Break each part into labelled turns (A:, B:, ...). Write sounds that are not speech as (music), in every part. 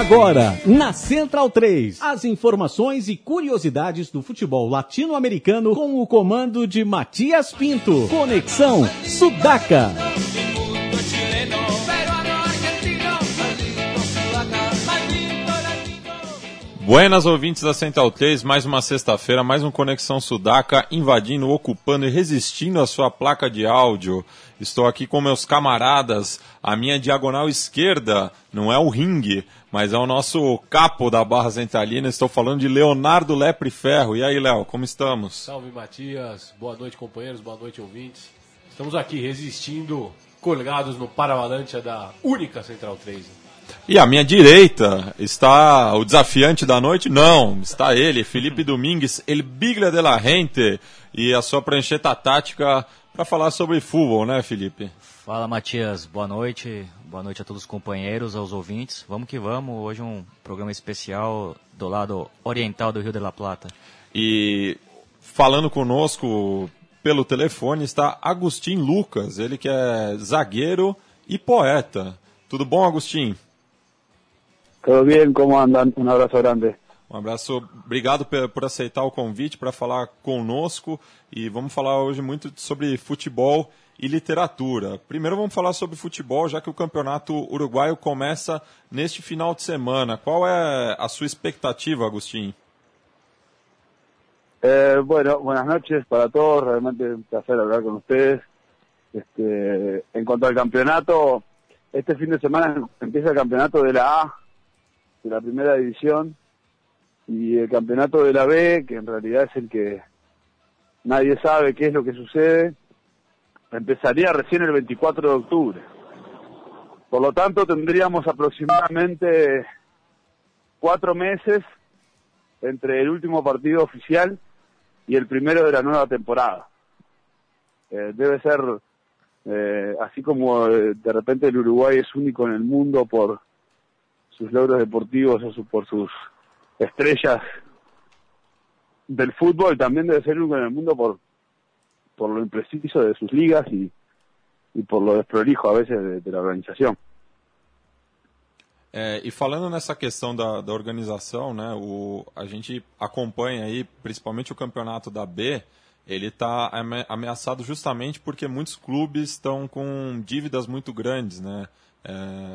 A: Agora, na Central 3, as informações e curiosidades do futebol latino-americano com o comando de Matias Pinto. Conexão Sudaca.
B: Buenas ouvintes da Central 3, mais uma sexta-feira, mais um Conexão Sudaca, invadindo, ocupando e resistindo a sua placa de áudio. Estou aqui com meus camaradas, a minha diagonal esquerda não é o ringue, mas é o nosso capo da Barra Centralina. Estou falando de Leonardo Lepre Ferro. E aí, Léo, como estamos?
C: Salve, Matias. Boa noite, companheiros. Boa noite, ouvintes. Estamos aqui resistindo, colgados no Paravalante da única Central 3.
B: E à minha direita está o desafiante da noite? Não, está ele, Felipe (laughs) Domingues, El Biglia de la Gente, e a sua prancheta tática para falar sobre futebol, né, Felipe?
D: Fala, Matias. Boa noite. Boa noite a todos os companheiros, aos ouvintes. Vamos que vamos. Hoje um programa especial do lado oriental do Rio de la Plata.
B: E falando conosco pelo telefone está Agostinho Lucas, ele que é zagueiro e poeta. Tudo bom, Agostinho?
E: Tudo bem, como andam? Um abraço grande.
B: Um abraço, obrigado por aceitar o convite para falar conosco e vamos falar hoje muito sobre futebol e literatura. Primeiro vamos falar sobre futebol, já que o campeonato uruguaio começa neste final de semana. Qual é a sua expectativa, Agustín?
E: Eh, bueno, buenas noches para todos, realmente un placer hablar con ustedes. Este, en cuanto al campeonato, este fin de semana empieza el campeonato de la A, de la primera división, y el campeonato de la B, que en realidad es el que nadie sabe qué es lo que sucede, empezaría recién el 24 de octubre. Por lo tanto, tendríamos aproximadamente cuatro meses entre el último partido oficial y el primero de la nueva temporada. Eh, debe ser, eh, así como eh, de repente el Uruguay es único en el mundo por sus logros deportivos o su, por sus estrellas del fútbol, también debe ser único en el mundo por, por lo impreciso de sus ligas y, y por lo desprolijo a veces de, de la organização.
B: É, e falando nessa questão da, da organização, né, o, a gente acompanha aí, principalmente o campeonato da B, ele está ameaçado justamente porque muitos clubes estão com dívidas muito grandes, né? É,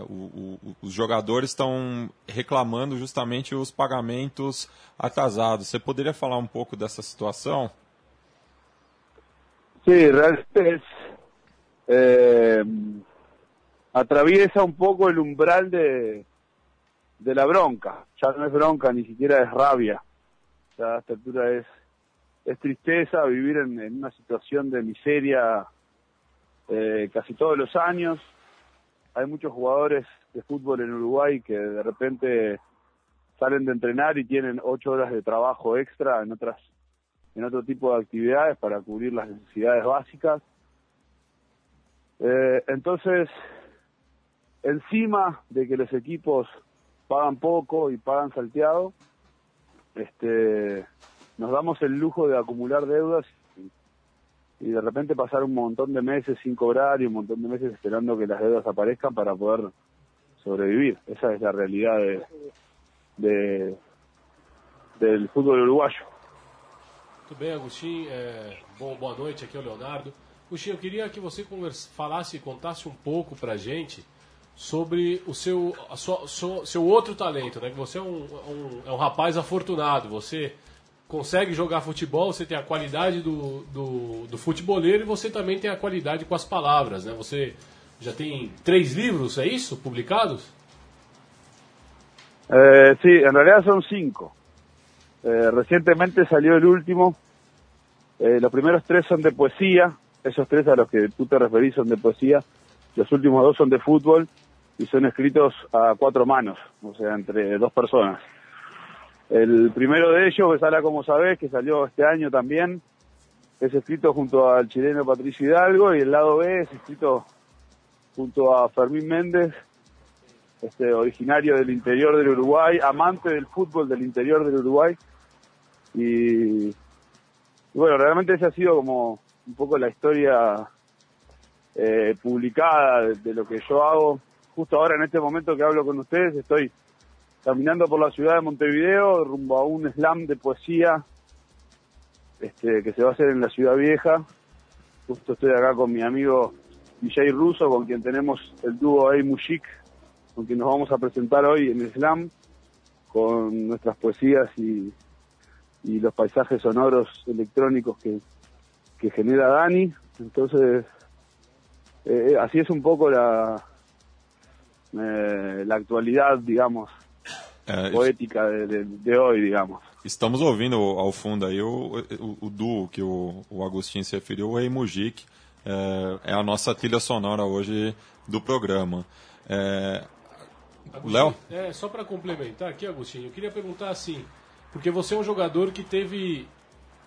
B: o, o, os jogadores estão reclamando justamente os pagamentos atrasados. Você poderia falar um pouco dessa situação?
E: Sí, es, eh, atraviesa un poco el umbral de, de la bronca. Ya no es bronca, ni siquiera es rabia. Ya a altura es tristeza vivir en una situación de miseria eh, casi todos los años hay muchos jugadores de fútbol en Uruguay que de repente salen de entrenar y tienen ocho horas de trabajo extra en otras en otro tipo de actividades para cubrir las necesidades básicas. Eh, entonces, encima de que los equipos pagan poco y pagan salteado, este, nos damos el lujo de acumular deudas y de repente pasar un montón de meses sin cobrar y un montón de meses esperando que las deudas aparezcan para poder sobrevivir. Esa es la realidad de, de del fútbol uruguayo.
C: Tudo bem, Agostinho? É, bom, boa noite, aqui é o Leonardo. Agostinho, eu queria que você conversa, falasse e contasse um pouco pra gente sobre o seu, sua, seu, seu outro talento, né? Que você é um, um, é um rapaz afortunado, você consegue jogar futebol, você tem a qualidade do, do, do futeboleiro e você também tem a qualidade com as palavras, né? Você já tem três livros, é isso, publicados?
E: Eh, sí, en son cinco. Eh, recientemente el último. Eh, los primeros tres son de poesía. Esos tres a los que tú te referís son de poesía. Los últimos dos son de fútbol y son escritos a cuatro manos, o sea, entre dos personas. El primero de ellos, Besala como sabés, que salió este año también, es escrito junto al chileno Patricio Hidalgo y el lado B es escrito junto a Fermín Méndez, este originario del interior del Uruguay, amante del fútbol del interior del Uruguay. Y, bueno, realmente esa ha sido como un poco la historia eh, publicada de lo que yo hago. Justo ahora en este momento que hablo con ustedes estoy caminando por la ciudad de Montevideo rumbo a un slam de poesía este, que se va a hacer en la ciudad vieja. Justo estoy acá con mi amigo DJ Russo, con quien tenemos el dúo A Mushik, con quien nos vamos a presentar hoy en el slam, con nuestras poesías y, los paisajes sonoros electrónicos que, genera Dani. Entonces, eh, así es un poco la, eh, la actualidad, digamos,
B: É,
E: poética de, de, de hoy, digamos.
B: Estamos ouvindo ao fundo aí o, o, o duo que o, o Agostinho se referiu, o Rei Mujik, é, é, a nossa trilha sonora hoje do programa. É, Léo?
C: É, só para complementar aqui, Agostinho, eu queria perguntar assim, porque você é um jogador que teve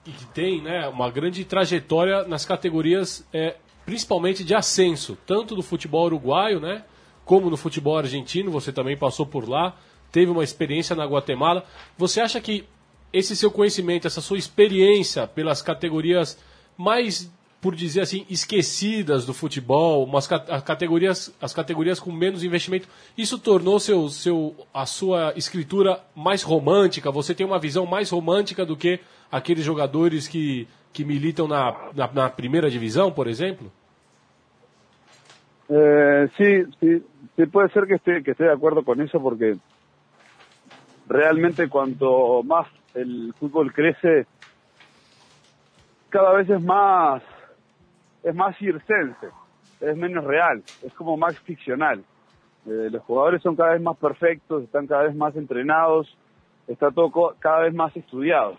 C: e que tem né, uma grande trajetória nas categorias, é, principalmente de ascenso, tanto do futebol uruguaio, né, como no futebol argentino, você também passou por lá, teve uma experiência na Guatemala. Você acha que esse seu conhecimento, essa sua experiência pelas categorias mais, por dizer assim, esquecidas do futebol, umas categorias, as categorias com menos investimento, isso tornou seu, seu, a sua escritura mais romântica? Você tem uma visão mais romântica do que aqueles jogadores que, que militam na, na, na primeira divisão, por exemplo?
E: Eh, sí, sí, sí, puede ser que esté, que esté de acuerdo con eso porque realmente cuanto más el fútbol crece, cada vez es más, es más circense, es menos real, es como más ficcional. Eh, los jugadores son cada vez más perfectos, están cada vez más entrenados, está todo cada vez más estudiado.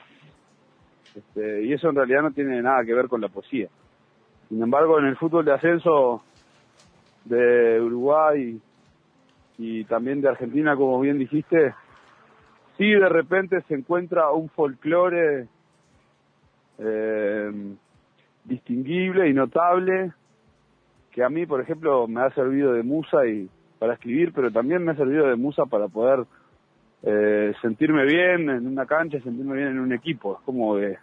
E: Este, y eso en realidad no tiene nada que ver con la poesía. Sin embargo, en el fútbol de ascenso de Uruguay y también de Argentina, como bien dijiste, sí de repente se encuentra un folclore eh, distinguible y notable que a mí, por ejemplo, me ha servido de musa y para escribir, pero también me ha servido de musa para poder eh, sentirme bien en una cancha, sentirme bien en un equipo. Es como que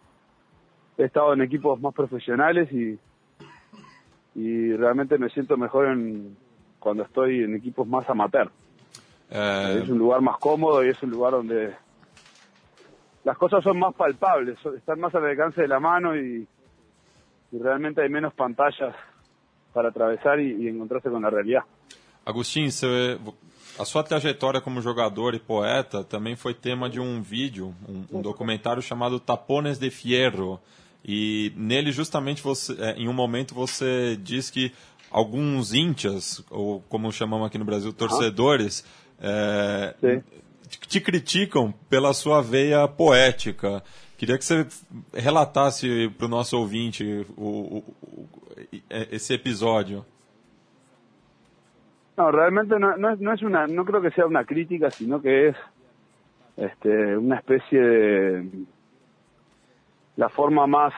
E: he estado en equipos más profesionales y, y realmente me siento mejor en, cuando estoy en equipos más amateur.
B: É,
E: Es un lugar más cómodo y es un lugar donde las cosas son más palpables, están más al alcance de la mano y, y realmente hay menos pantallas para atravesar y, y encontrarse con la realidad.
B: Agostinho, você- a sua trajetória como jogador e poeta também foi tema de um vídeo, um, um documentário chamado Tapones de Fierro. E nele, justamente, você, é, em um momento, você diz que alguns íntias, ou como chamamos aqui no Brasil, torcedores, é, te criticam pela sua veia poética. Queria que você relatasse para o nosso ouvinte o- o- o- esse episódio.
E: No, realmente no, no no es una, no creo que sea una crítica, sino que es este, una especie de la forma más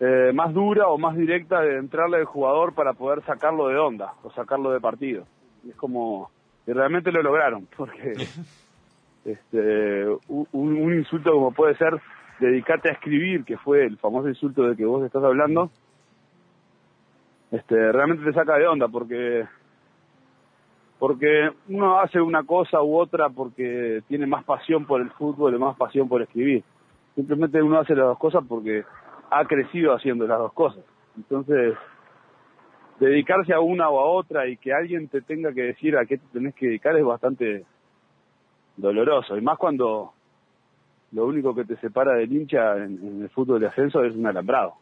E: eh, más dura o más directa de entrarle al jugador para poder sacarlo de onda o sacarlo de partido. Es como y realmente lo lograron, (laughs) porque este, un, un insulto como puede ser dedicate a escribir, que fue el famoso insulto de que vos estás hablando, este, realmente te saca de onda porque porque uno hace una cosa u otra porque tiene más pasión por el fútbol y más pasión por escribir. Simplemente uno hace las dos cosas porque ha crecido haciendo las dos cosas. Entonces, dedicarse a una o a otra y que alguien te tenga que decir a qué te tenés que dedicar es bastante doloroso. Y más cuando lo único que te separa del hincha en, el fútbol de ascenso es un alambrado.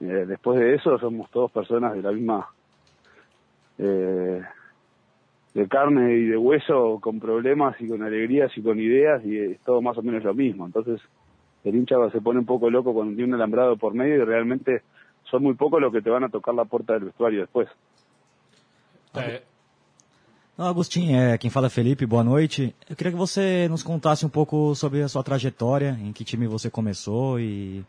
E: Eh, después de eso somos todos personas de la misma eh, de carne y de hueso con problemas y con alegrías y con ideas y es todo más o menos lo mismo entonces el hincha se pone un poco loco cuando tiene un alambrado por medio y realmente son muy pocos los que te van a tocar la puerta del vestuario después
C: É,
D: Não, Agostinho, é, quem fala é Felipe, boa noite. Eu queria que você nos contasse um pouco sobre a sua trajetória, em que time você começou e,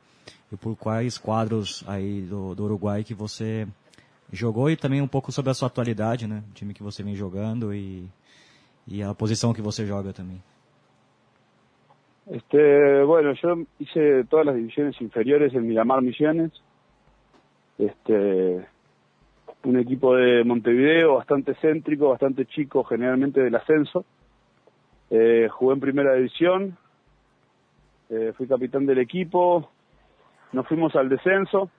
D: e por quais quadros aí do, do Uruguai que você jogou e também um pouco sobre a sua atualidade, né? O time que você vem jogando e, e a posição que você joga também.
E: Este, bueno, yo hice todas las divisiones inferiores en Miramar Misiones. Este, un equipo de Montevideo bastante céntrico, bastante chico, generalmente del ascenso. Eh, jugué en primera división, eh, fui capitán del equipo, nos fuimos al descenso.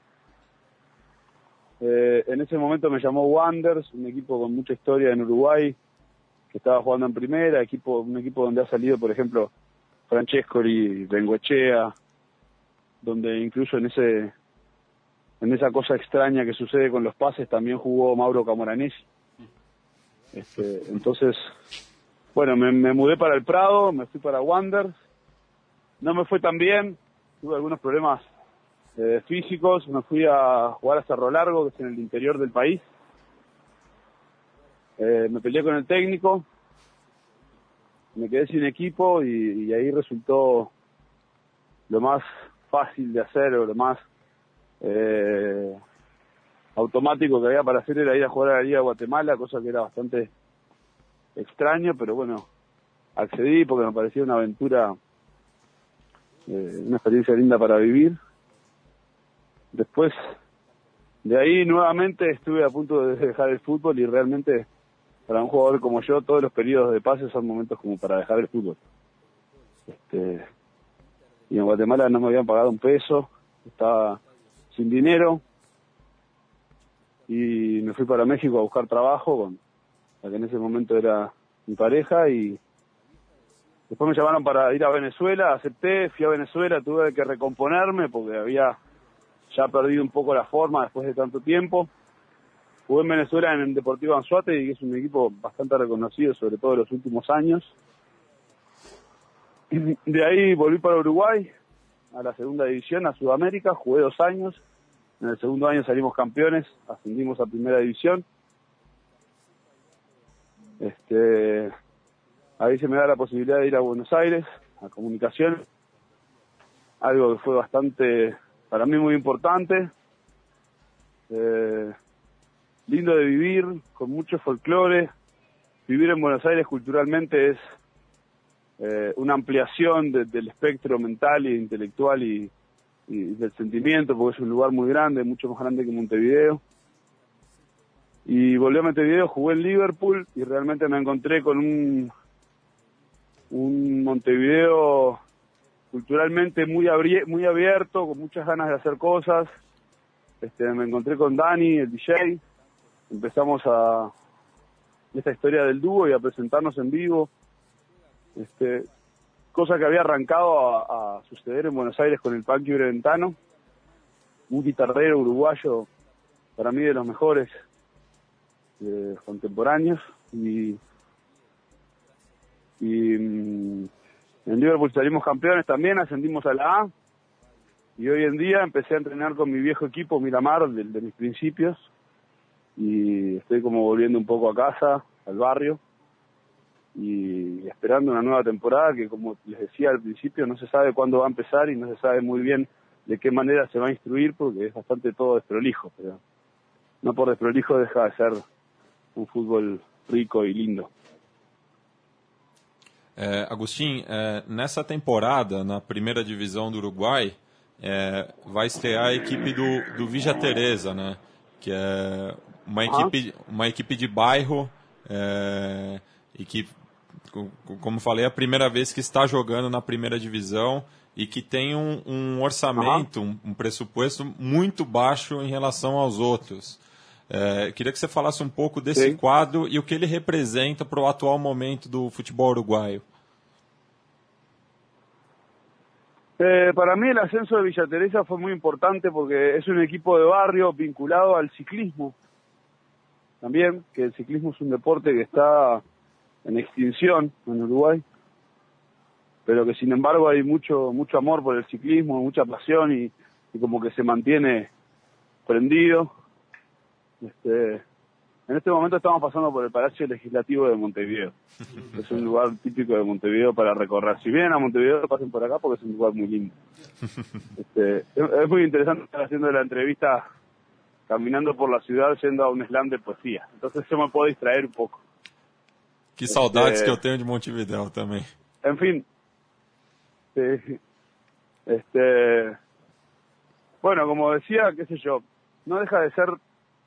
E: Eh, en ese momento me llamó Wanders, un equipo con mucha historia en Uruguay, que estaba jugando en primera, equipo, un equipo donde ha salido, por ejemplo, Francescoli, Bengoechea, donde incluso en ese en esa cosa extraña que sucede con los pases también jugó Mauro Camoranesi. Este, entonces, bueno, me, mudé para el Prado, me fui para Wanders, no me fue tan bien, tuve algunos problemas eh, físicos, me fui a jugar a Cerro Largo, que es en el interior del país, eh, me peleé con el técnico, me quedé sin equipo y, y, ahí resultó lo más fácil de hacer o lo más eh, automático que había para hacer era ir a jugar a Liga de Guatemala, cosa que era bastante extraño, pero bueno, accedí porque me parecía una aventura, eh, una experiencia linda para vivir. Después de ahí nuevamente estuve a punto de dejar el fútbol y realmente para un jugador como yo todos los periodos de pase son momentos como para dejar el fútbol. Este, y en Guatemala no me habían pagado un peso, estaba sin dinero y me fui para México a buscar trabajo con la que en ese momento era mi pareja y después me llamaron para ir a Venezuela, acepté, fui a Venezuela, tuve que recomponerme porque había ya perdido un poco la forma después de tanto tiempo. Jugué en Venezuela en el Deportivo Anzuate y es un equipo bastante reconocido, sobre todo en los últimos años. (clears throat) De ahí volví para Uruguay, a la segunda división, a Sudamérica, jugué dos años. En el segundo año salimos campeones, ascendimos a primera división. Este, ahí se me da la posibilidad de ir a Buenos Aires, a comunicación, algo que fue bastante, para mí muy importante, eh, lindo de vivir, con mucho folclore. Vivir en Buenos Aires culturalmente es eh, una ampliación de, del espectro mental e intelectual y, y, del sentimiento, porque es un lugar muy grande, mucho más grande que Montevideo. Y volví a Montevideo, jugué en Liverpool y realmente me encontré con un, un Montevideo culturalmente muy, muy abierto, con muchas ganas de hacer cosas. Este, me encontré con Dani, el DJ, empezamos a esta historia del dúo y a presentarnos en vivo este, cosa que había arrancado a, suceder en Buenos Aires con el Panqui Breventano, un guitarrero uruguayo, para mí de los mejores eh, contemporáneos, y, y mm, en Liverpool salimos campeones también, ascendimos a la A, y hoy en día empecé a entrenar con mi viejo equipo Miramar, de, de mis principios, y estoy como volviendo un poco a casa, al barrio, y esperando una nueva temporada que como les decía al principio no se sabe cuándo va a empezar y no se sabe muy bien de qué manera se va a instruir porque es bastante todo desprolijo, pero no por desprolijo deja de ser un fútbol rico y lindo.
B: É, Agostinho, é, nessa temporada, na primeira divisão do Uruguai, é, vai estrear a equipe do, do Vija Teresa, né? Que é uma equipe, uma equipe de bairro e que como falei, é a primeira vez que está jogando na primeira divisão e que tem um, um orçamento, uhum. um, um, pressuposto muito baixo em relação aos outros. É, queria que você falasse um pouco desse Sim. quadro e o que ele representa para o atual momento do futebol uruguaio.
E: Eh, para mí el ascenso de Villa Teresa fue muy importante porque es un equipo de barrio vinculado al ciclismo también, que el ciclismo es un deporte que está en extinción en Uruguay, pero que sin embargo hay mucho mucho amor por el ciclismo, mucha pasión y, y como que se mantiene prendido. Este, en este momento estamos pasando por el Palacio Legislativo de Montevideo. (laughs) Es un lugar típico de Montevideo para recorrer. Si vienen a Montevideo, pasen por acá porque es un lugar muy lindo. (laughs) Este, es, es, muy interesante estar haciendo la entrevista caminando por la ciudad yendo a un slam de poesía. Entonces yo me puedo distraer un poco.
B: Que saudades que eu tenho de Montevideo também.
E: En fin. Sí. Este. Bueno, como decía, qué sé yo, no deja de ser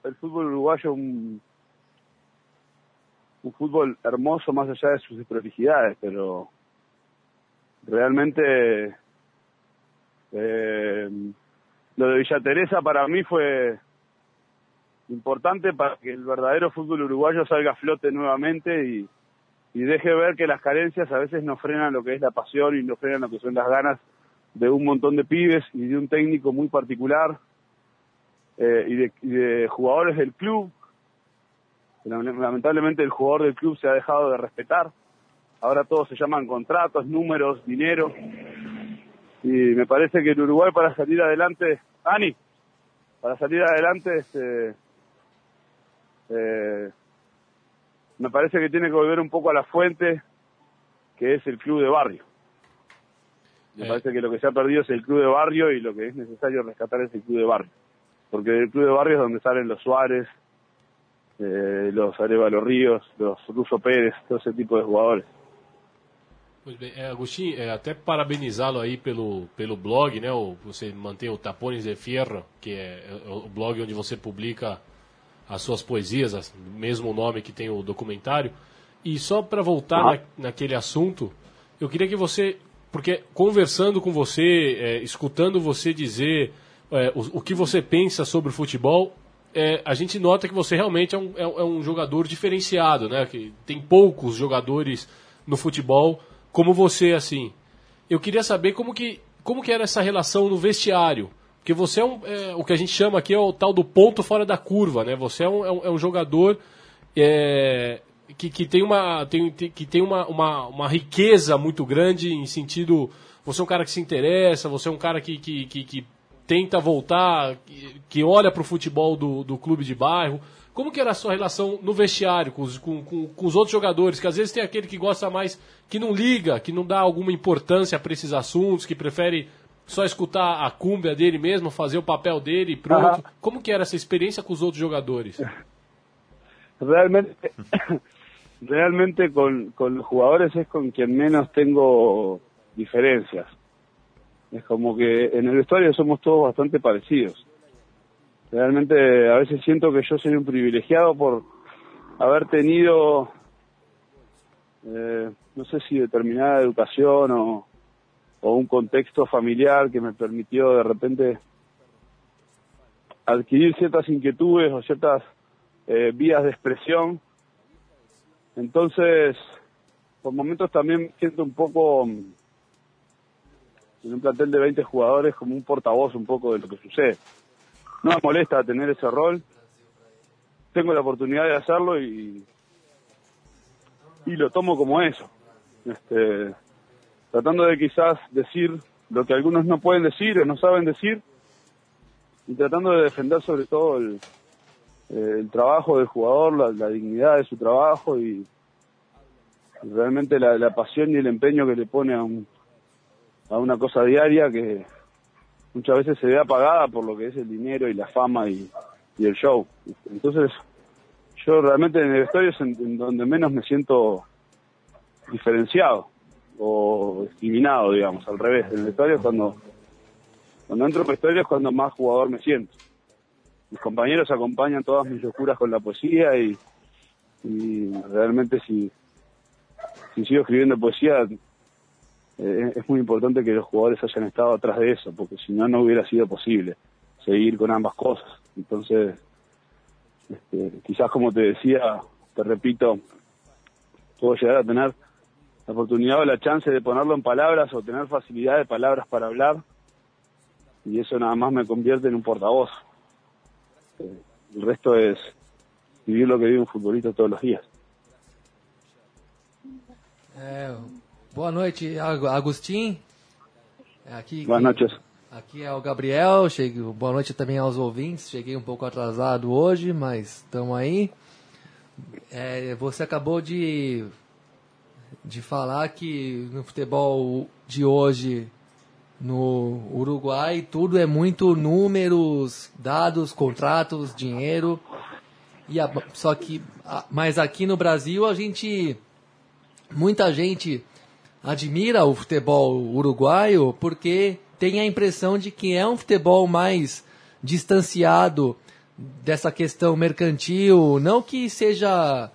E: el fútbol uruguayo un, un fútbol hermoso más allá de sus desprolijidades, pero realmente eh, lo de Villa Teresa para mí fue importante para que el verdadero fútbol uruguayo salga a flote nuevamente y, y deje ver que las carencias a veces no frenan lo que es la pasión y no frenan lo que son las ganas de un montón de pibes y de un técnico muy particular eh, y, de, jugadores del club. Lamentablemente el jugador del club se ha dejado de respetar. Ahora todos se llaman contratos, números, dinero. Y me parece que el Uruguay para salir adelante, Ani, para salir adelante, este, eh, me parece que tiene que volver un poco a la fuente, que es el club de barrio. Me
C: Eh.
E: parece que lo que se ha perdido es el club de barrio y lo que es necesario rescatar es el club de barrio. Porque del club de barrio es donde salen los Suárez, eh, los Arevalo Ríos, los Russo Pérez, todo ese tipo de jugadores.
C: Pois bem, é, Agostinho, é, até parabenizá-lo aí pelo, pelo blog, né? O, você mantém o Tapones de Fierro, que é, é o blog onde você publica as suas poesias, as- mesmo nome que tem o documentário. E só para voltar
E: Ah.
C: na, naquele assunto, eu queria que você, porque conversando com você, é, escutando você dizer é, o, o que você pensa sobre o futebol, é, a gente nota que você realmente é um, é, um- é um jogador diferenciado, né? Que tem poucos jogadores no futebol como você, assim. Eu queria saber como que, como que era essa relação no vestiário. Porque você é, um, é, o que a gente chama aqui é o tal do ponto fora da curva, né? Você é um, é um, é um jogador é, que, que tem, uma, tem, que tem uma, uma, uma riqueza muito grande em sentido. Você é um cara que se interessa, você é um cara que, que, que, que tenta voltar, que, que olha para o futebol do, do clube de bairro. Como que era a sua relação no vestiário com os, com, com, com os outros jogadores? Que às vezes tem aquele que gosta mais, que não liga, que não dá alguma importância para esses assuntos, que prefere só escutar a cúmbia dele mesmo, fazer o papel dele e pronto. Como que era essa experiência com os outros jogadores? (laughs)
E: Realmente, (coughs) realmente con, con los jugadores es con quien menos tengo diferencias. Es como que en el vestuario somos todos bastante parecidos. Realmente a veces siento que yo soy un privilegiado por haber tenido, eh, no sé si determinada educación o, o un contexto familiar que me permitió de repente adquirir ciertas inquietudes o ciertas eh, vías de expresión. Entonces, por momentos también siento un poco mm, en un plantel de 20 jugadores como un portavoz un poco de lo que sucede. No me molesta tener ese rol. Tengo la oportunidad de hacerlo y, y lo tomo como eso. Este, tratando de quizás decir lo que algunos no pueden decir o no saben decir y tratando de defender sobre todo el, eh, trabajo del jugador, la, dignidad de su trabajo y, realmente la, pasión y el empeño que le pone a, un, a una cosa diaria que muchas veces se ve apagada por lo que es el dinero y la fama y, el show. Entonces, yo realmente en el vestuario es en donde menos me siento diferenciado o discriminado, digamos, al revés. En el vestuario es cuando, cuando entro en el vestuario es cuando más jugador me siento mis compañeros acompañan todas mis locuras con la poesía y, y realmente si, si sigo escribiendo poesía eh, es muy importante que los jugadores hayan estado atrás de eso, porque si no, no hubiera sido posible seguir con ambas cosas. Entonces, este, quizás como te decía, te repito, puedo llegar a tener la oportunidad o la chance de ponerlo en palabras o tener facilidad de palabras para hablar y eso nada más me convierte en un portavoz. Eh, El resto es vivir lo que vive un futbolista todos los días.
F: É, boa noite, Ag- Agostinho. Aqui,
E: Buenas noches.
F: Aqui é o Gabriel. Cheguei, boa noite também aos ouvintes. Cheguei um pouco atrasado hoje, mas estamos aí. É, você acabou de, de falar que no futebol de hoje no Uruguai tudo é muito números, dados, contratos, dinheiro. E a- só que, a- mas aqui no Brasil a gente muita gente admira o futebol uruguaio porque tem a impressão de que é um futebol mais distanciado dessa questão mercantil, não que seja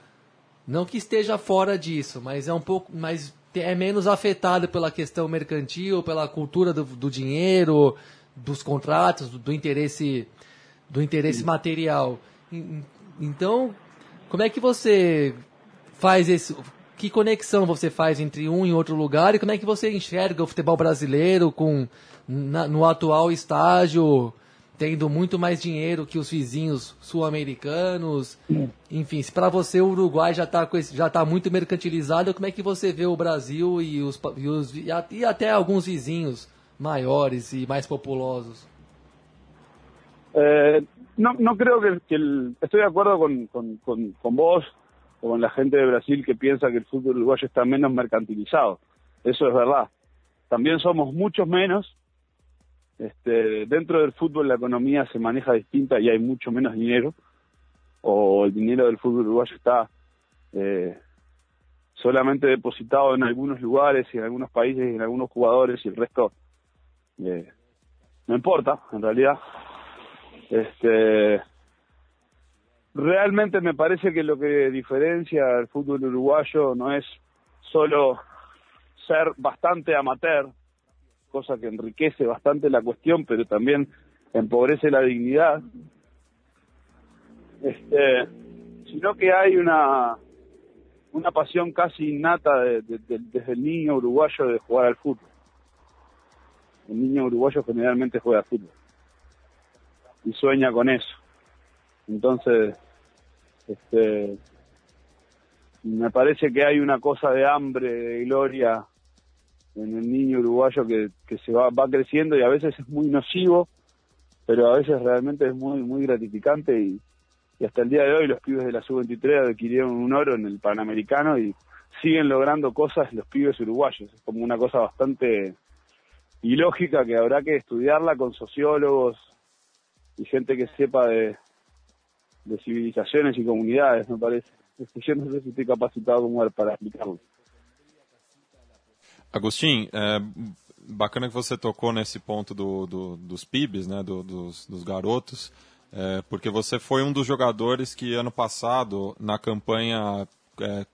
F: não que esteja fora disso, mas é um pouco, mas é menos afetado pela questão mercantil, pela cultura do, do dinheiro, dos contratos, do, do, interesse do interesse material. Então, como é que você faz esse que conexão você faz entre um e outro lugar e como é que você enxerga o futebol brasileiro com na, no atual estágio tendo muito mais dinheiro que os vizinhos sul-americanos. Enfim, se para você o Uruguai já está já tá muito mercantilizado, como é que você vê o Brasil e, os, e, os, e até alguns vizinhos maiores e mais populosos?
E: Eh, no, no creo que, que el, estoy de acuerdo con, con, con, con vos o con la gente de Brasil que piensa que el fútbol uruguayo está menos mercantilizado. Eso es verdad. También somos muchos menos, Este, dentro del fútbol la economía se maneja distinta y hay mucho menos dinero, o el dinero del fútbol uruguayo está eh, solamente depositado en algunos lugares y en algunos países y en algunos jugadores y el resto eh, no importa, en realidad. Este, realmente me parece que lo que diferencia al fútbol uruguayo no es solo ser bastante amateur, cosa que enriquece bastante la cuestión, pero también empobrece la dignidad, este, sino que hay una una pasión casi innata desde el niño uruguayo de jugar al fútbol. El niño uruguayo generalmente juega al fútbol y sueña con eso. Entonces, este, me parece que hay una cosa de hambre, de gloria en el niño uruguayo que, que se va, va creciendo y a veces es muy nocivo, pero a veces realmente es muy, muy gratificante y, y hasta el día de hoy los pibes de la sub-23 adquirieron un oro en el Panamericano y siguen logrando cosas los pibes uruguayos. Es como una cosa bastante ilógica que habrá que estudiarla con sociólogos y gente que sepa de, de civilizaciones y comunidades, me parece. Yo no sé si estoy capacitado como para explicarlo.
B: Agostinho, é, bacana que você tocou nesse ponto do, do dos PIBs, né, do, dos, dos, garotos, é, porque você foi um dos jogadores que ano passado, na campanha é,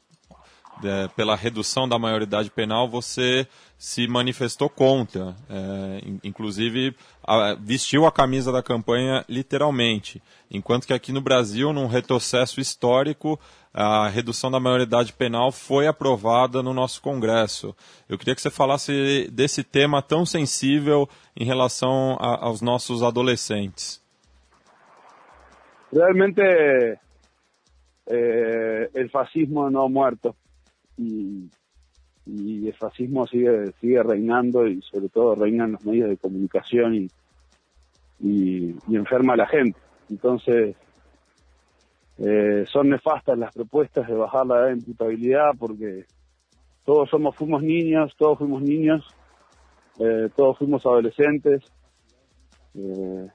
B: é, pela redução da maioridade penal, você se manifestou contra. É, inclusive, a, vestiu a camisa da campanha literalmente. Enquanto que aqui no Brasil, num retrocesso histórico, a redução da maioridade penal foi aprovada no nosso Congresso. Eu queria que você falasse desse tema tão sensível em relação a, aos nossos adolescentes.
E: Realmente, eh, el fascismo no ha muerto. y, y el fascismo sigue sigue reinando y sobre todo reinan los medios de comunicación y, y, enferma a la gente. Entonces, eh, son nefastas las propuestas de bajar la edad de imputabilidad porque todos somos fuimos niños, todos fuimos niños, eh, todos fuimos adolescentes, eh,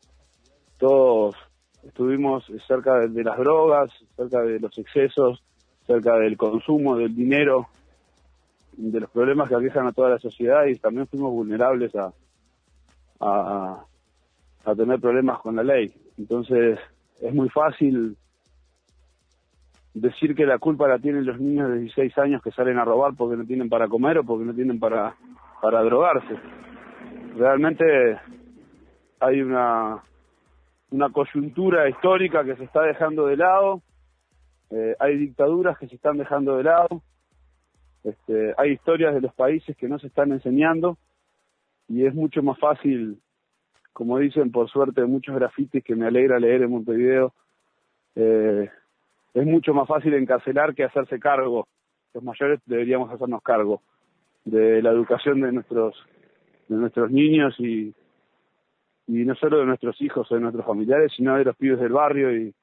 E: todos estuvimos cerca de, las drogas, cerca de los excesos, cerca del consumo, del dinero, de los problemas que aquejan a toda la sociedad y también fuimos vulnerables a, a, a tener problemas con la ley. Entonces es muy fácil decir que la culpa la tienen los niños de 16 años que salen a robar porque no tienen para comer o porque no tienen para, para drogarse. Realmente hay una, una coyuntura histórica que se está dejando de lado eh, hay dictaduras que se están dejando de lado, este, hay historias de los países que no se están enseñando y es mucho más fácil, como dicen por suerte muchos grafitis que me alegra leer en Montevideo, eh, es mucho más fácil encarcelar que hacerse cargo. Los mayores deberíamos hacernos cargo de la educación de nuestros de nuestros niños y y no solo de nuestros hijos o de nuestros familiares, sino de los pibes del barrio y,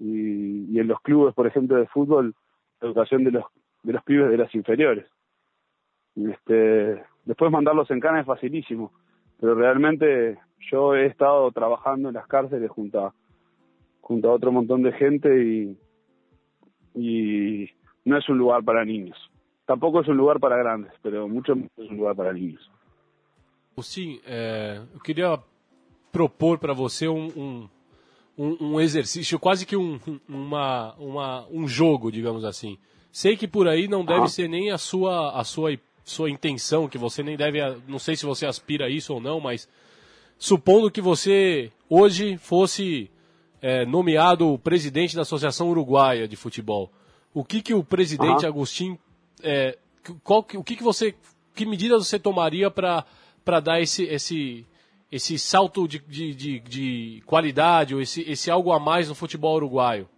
E: y, en los clubes, por ejemplo, de fútbol, la educación de los, de los pibes de las inferiores. Este, después mandarlos en cana es facilísimo, pero realmente yo he estado trabajando en las cárceles junto a, junto a otro montón de gente y, y no es un lugar para niños. Tampoco es un lugar para grandes, pero mucho es un lugar para niños.
C: Sim, é, eu queria propor para você um, um um, exercício, quase que um, uma, uma, um jogo, digamos assim. Sei que por aí não deve ah. ser nem a sua, a sua, sua intenção, que você nem deve, não sei se você aspira a isso ou não, mas supondo que você hoje fosse é, nomeado presidente da Associação Uruguaia de Futebol, o que que o presidente Agostinho, é, qual, o que que você, que medidas você tomaria para dar esse, esse, esse salto de, de, de, de qualidade ou esse, esse algo a mais no futebol uruguaio?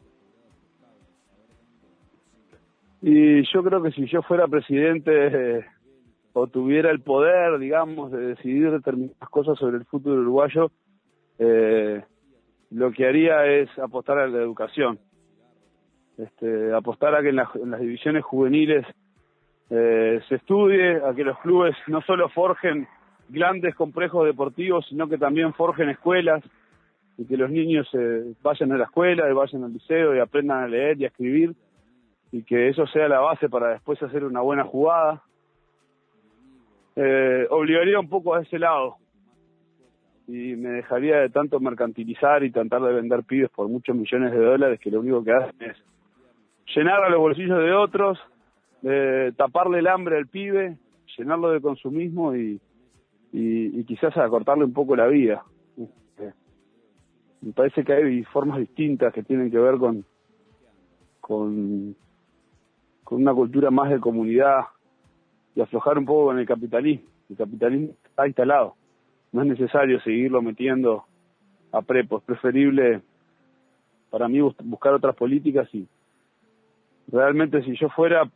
E: Y yo creo que si yo fuera presidente eh, o tuviera el poder, digamos, de decidir determinadas cosas sobre el fútbol uruguayo, eh, lo que haría es apostar a la educación. Este, apostar a que en, las divisiones juveniles eh, se estudie, a que los clubes no solo forjen grandes complejos deportivos, sino que también forjen escuelas y que los niños eh, vayan a la escuela y vayan al liceo y aprendan a leer y a escribir y que eso sea la base para después hacer una buena jugada. Eh, obligaría un poco a ese lado y me dejaría de tanto mercantilizar y tratar de vender pibes por muchos millones de dólares que lo único que hacen es llenar a los bolsillos de otros, taparle el hambre al pibe, llenarlo de consumismo y, y, quizás acortarle un poco la vida. Este, me parece que hay formas distintas que tienen que ver con, con, con una cultura más de comunidad y aflojar un poco con el capitalismo. El capitalismo está instalado. No es necesario seguirlo metiendo a prepo. Es preferible para mí buscar otras políticas y realmente si yo fuera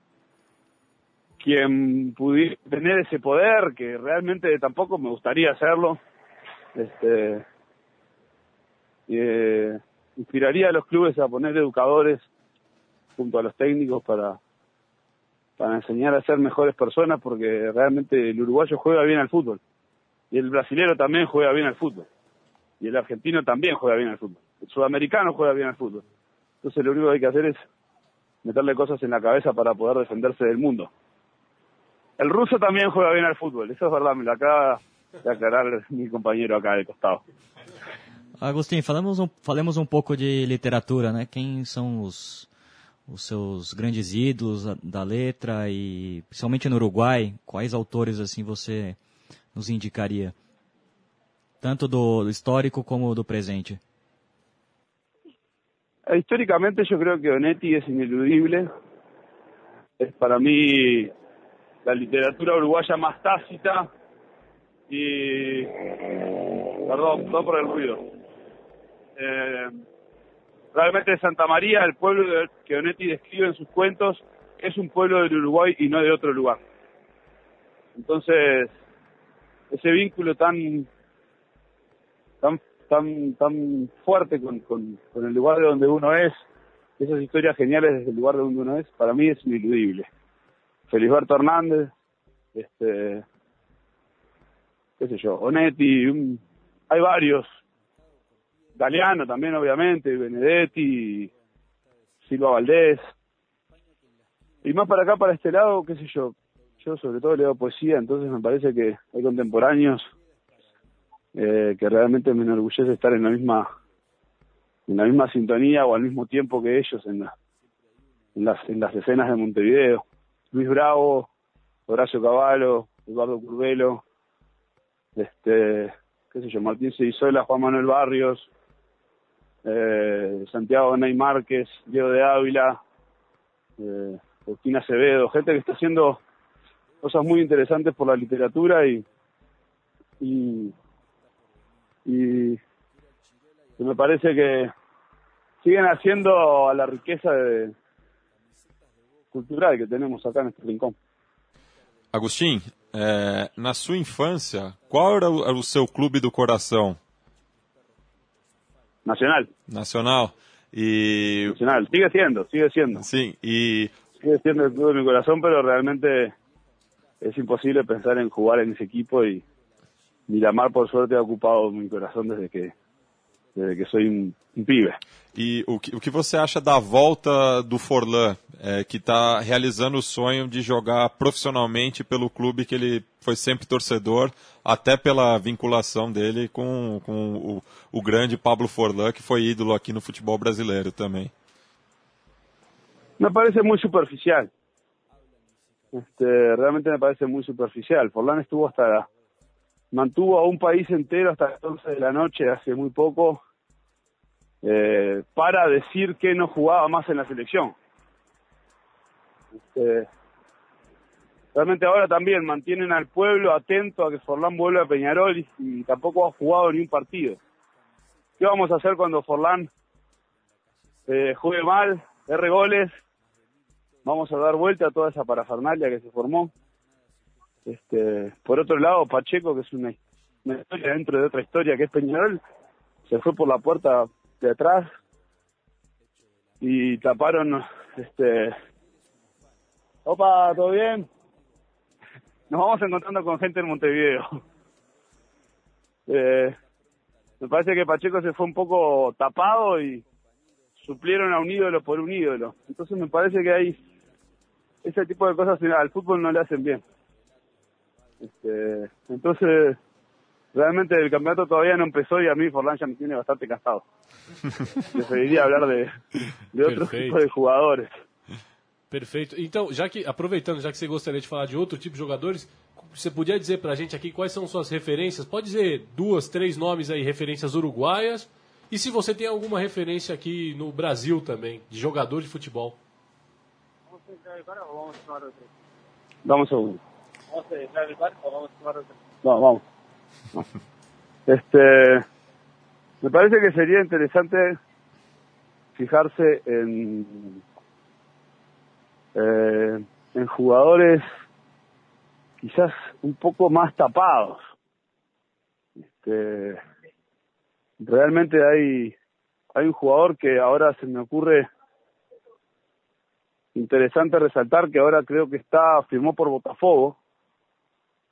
E: quien pudiera tener ese poder, que realmente tampoco me gustaría hacerlo, este, eh, inspiraría a los clubes a poner educadores junto a los técnicos para, para enseñar a ser mejores personas, porque realmente el uruguayo juega bien al fútbol, el brasilero también juega bien al fútbol, y el argentino también juega bien al fútbol, el sudamericano juega bien al fútbol. Entonces lo único que hay que hacer es meterle cosas en la cabeza para poder defenderse del mundo. El ruso también juega bien al fútbol, eso es verdad, me lo acaba de aclarar mi compañero acá de costado.
D: Agostinho, falamos um, falemos um pouco de literatura, né? Quem são os, os seus grandes ídolos da letra e, principalmente no Uruguai, quais autores assim você nos indicaria? Tanto do histórico como do presente.
E: Históricamente yo creo que Onetti es ineludible. Es para mí la literatura uruguaya más tácita y perdón, no por el ruido. Eh, realmente Santa María, el pueblo que Onetti describe en sus cuentos, es un pueblo del Uruguay y no de otro lugar. Entonces, ese vínculo tan tan tan tan fuerte con, con, con el lugar de donde uno es, esas historias geniales desde el lugar de donde uno es, para mí es ineludible. Felisberto Hernández, este, qué sé yo, Onetti, hay varios, Galeano también obviamente, Benedetti, Silva Valdés, y más para acá, para este lado, qué sé yo, yo sobre todo leo poesía, entonces me parece que hay contemporáneos eh, que realmente me enorgullece estar en la misma en la misma sintonía o al mismo tiempo que ellos en, en las en las escenas de Montevideo. Luis Bravo, Horacio Cavallo, Eduardo Curvelo, este, qué sé yo, Martín Ceizola, Juan Manuel Barrios, eh, Santiago Ney Márquez, Diego de Ávila, eh, Agustín Acevedo, gente que está haciendo cosas muy interesantes por la literatura y, y, y me parece que siguen haciendo a la riqueza de, cultural que tenemos acá en este rincón.
B: Agostinho, é, na sua infância, qual era o, era o, seu clube do coração?
E: Nacional.
B: Nacional. E...
E: Nacional, sigue siendo, sigue siendo.
B: Sim, e...
E: Sigue siendo el club de mi corazón, pero realmente es imposible pensar en jugar en ese equipo y Miramar por suerte ha ocupado mi corazón desde que desde que soy un, un pibe.
B: E o que, o que você acha da volta do Forlan, é, que está realizando o sonho de jogar profissionalmente pelo clube que ele foi sempre torcedor, até pela vinculação dele com, com o, o grande Pablo Forlan, que foi ídolo aqui no futebol brasileiro também?
E: Me parece muy superficial. Este, realmente me parece muy superficial. Forlán estuvo hasta, mantuvo a un país entero hasta las 11 de la noche hace muy poco eh, para decir que no jugaba más en la selección. Este, realmente ahora también mantienen al pueblo atento a que Forlán vuelva a Peñarol y, tampoco ha jugado ni un partido. ¿Qué vamos a hacer cuando Forlán eh, juegue mal, erre goles? Vamos a dar vuelta a toda esa parafernalia que se formó. Este, por otro lado, Pacheco, que es una, historia dentro de otra historia que es Peñarol, se fue por la puerta de atrás y taparon este opa todo bien nos vamos encontrando con gente en Montevideo. Eh, me parece que Pacheco se fue un poco tapado y suplieron a un ídolo por un ídolo. Entonces me parece que hay ese tipo de cosas al fútbol no le hacen bien este, entonces realmente el campeonato todavía no empezó y a mí Forlán ya me tiene bastante cansado. (laughs) Preferiria hablar de, de outro tipo de jogadores.
C: Perfeito. Então, já que aproveitando, já que você gostaria de falar de outro tipo de jogadores, você podia dizer pra gente aqui quais são suas referências? Pode dizer duas, três nomes aí, referências uruguaias. E se você tem alguma referência aqui no Brasil também, de jogador de futebol.
E: Vamos a segundo. No, vamos. Este, me parece que sería interesante fijarse en, eh, en jugadores quizás un poco más tapados. Este, realmente hay, hay un jugador que ahora se me ocurre interesante resaltar que ahora creo que está, firmó por Botafogo,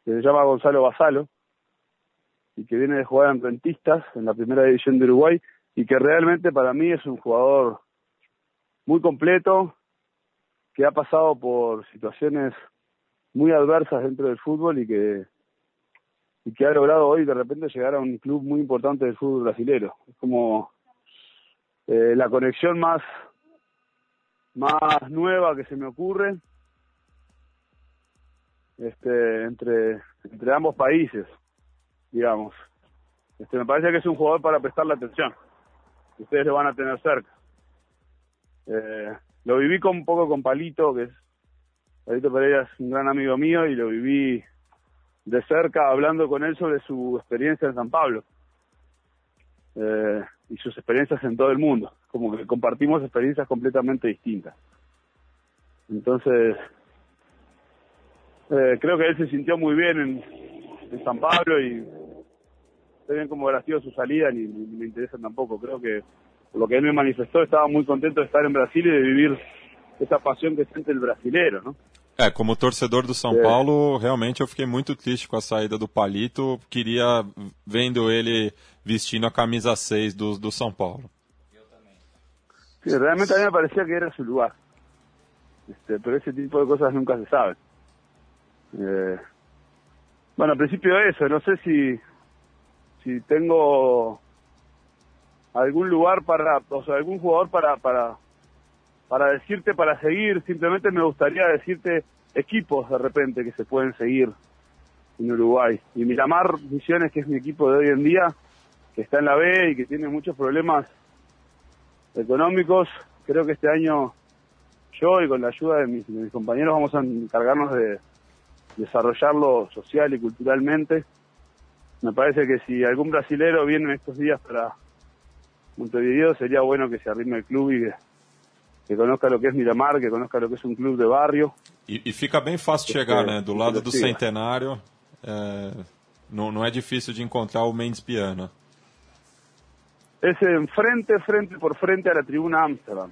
E: que se llama Gonzalo Basalo, y que viene de jugar en Rentistas, en la primera división de Uruguay, y que realmente para mí es un jugador muy completo, que ha pasado por situaciones muy adversas dentro del fútbol y que y que ha logrado hoy de repente llegar a un club muy importante del fútbol brasilero. Es como eh, la conexión más más nueva que se me ocurre este entre entre ambos países digamos. Este, me parece que es un jugador para prestarle atención. Ustedes lo van a tener cerca. Eh, lo viví con, un poco con Palito, que es Palito Pereira es un gran amigo mío y lo viví de cerca hablando con él sobre su experiencia en San Pablo eh, y sus experiencias en todo el mundo. Como que compartimos experiencias completamente distintas. Entonces, eh, creo que él se sintió muy bien en, San Pablo y sé bien cómo habrá sido su salida ni, ni, me interesa tampoco. Creo que por lo que él me manifestó estaba muy contento de estar en Brasil y de vivir essa paixão que sente o brasileiro, não?
B: É, como torcedor do São é. Paulo, realmente eu fiquei muito triste com a saída do Palito. Queria vendo ele vestindo a camisa 6 do, do São Paulo.
E: Eu também. Sí, realmente a mim me parecia que era seu lugar. Este, pero ese tipo de coisas nunca se sabe. Eh, bueno, al principio eso, no sé si si tengo algún lugar para, o sea, algún jugador para, para, para decirte, para seguir, simplemente me gustaría decirte equipos de repente que se pueden seguir en Uruguay. Y Miramar Misiones, que es mi equipo de hoy en día, que está en la B y que tiene muchos problemas económicos, creo que este año yo y con la ayuda de mis, compañeros vamos a encargarnos de desarrollarlo social y culturalmente me parece que si algún brasilero viene en estos días para Montevideo, sería bueno que se arrime el club y que, que conozca lo que es Miramar, que conozca lo que es um clube de barrio.
B: E, e fica bem fácil chegar, né? Do lado do Centenário, é, não, não é difícil de encontrar o Mendes Piana.
E: Es en frente, frente por frente a la tribuna Amsterdam.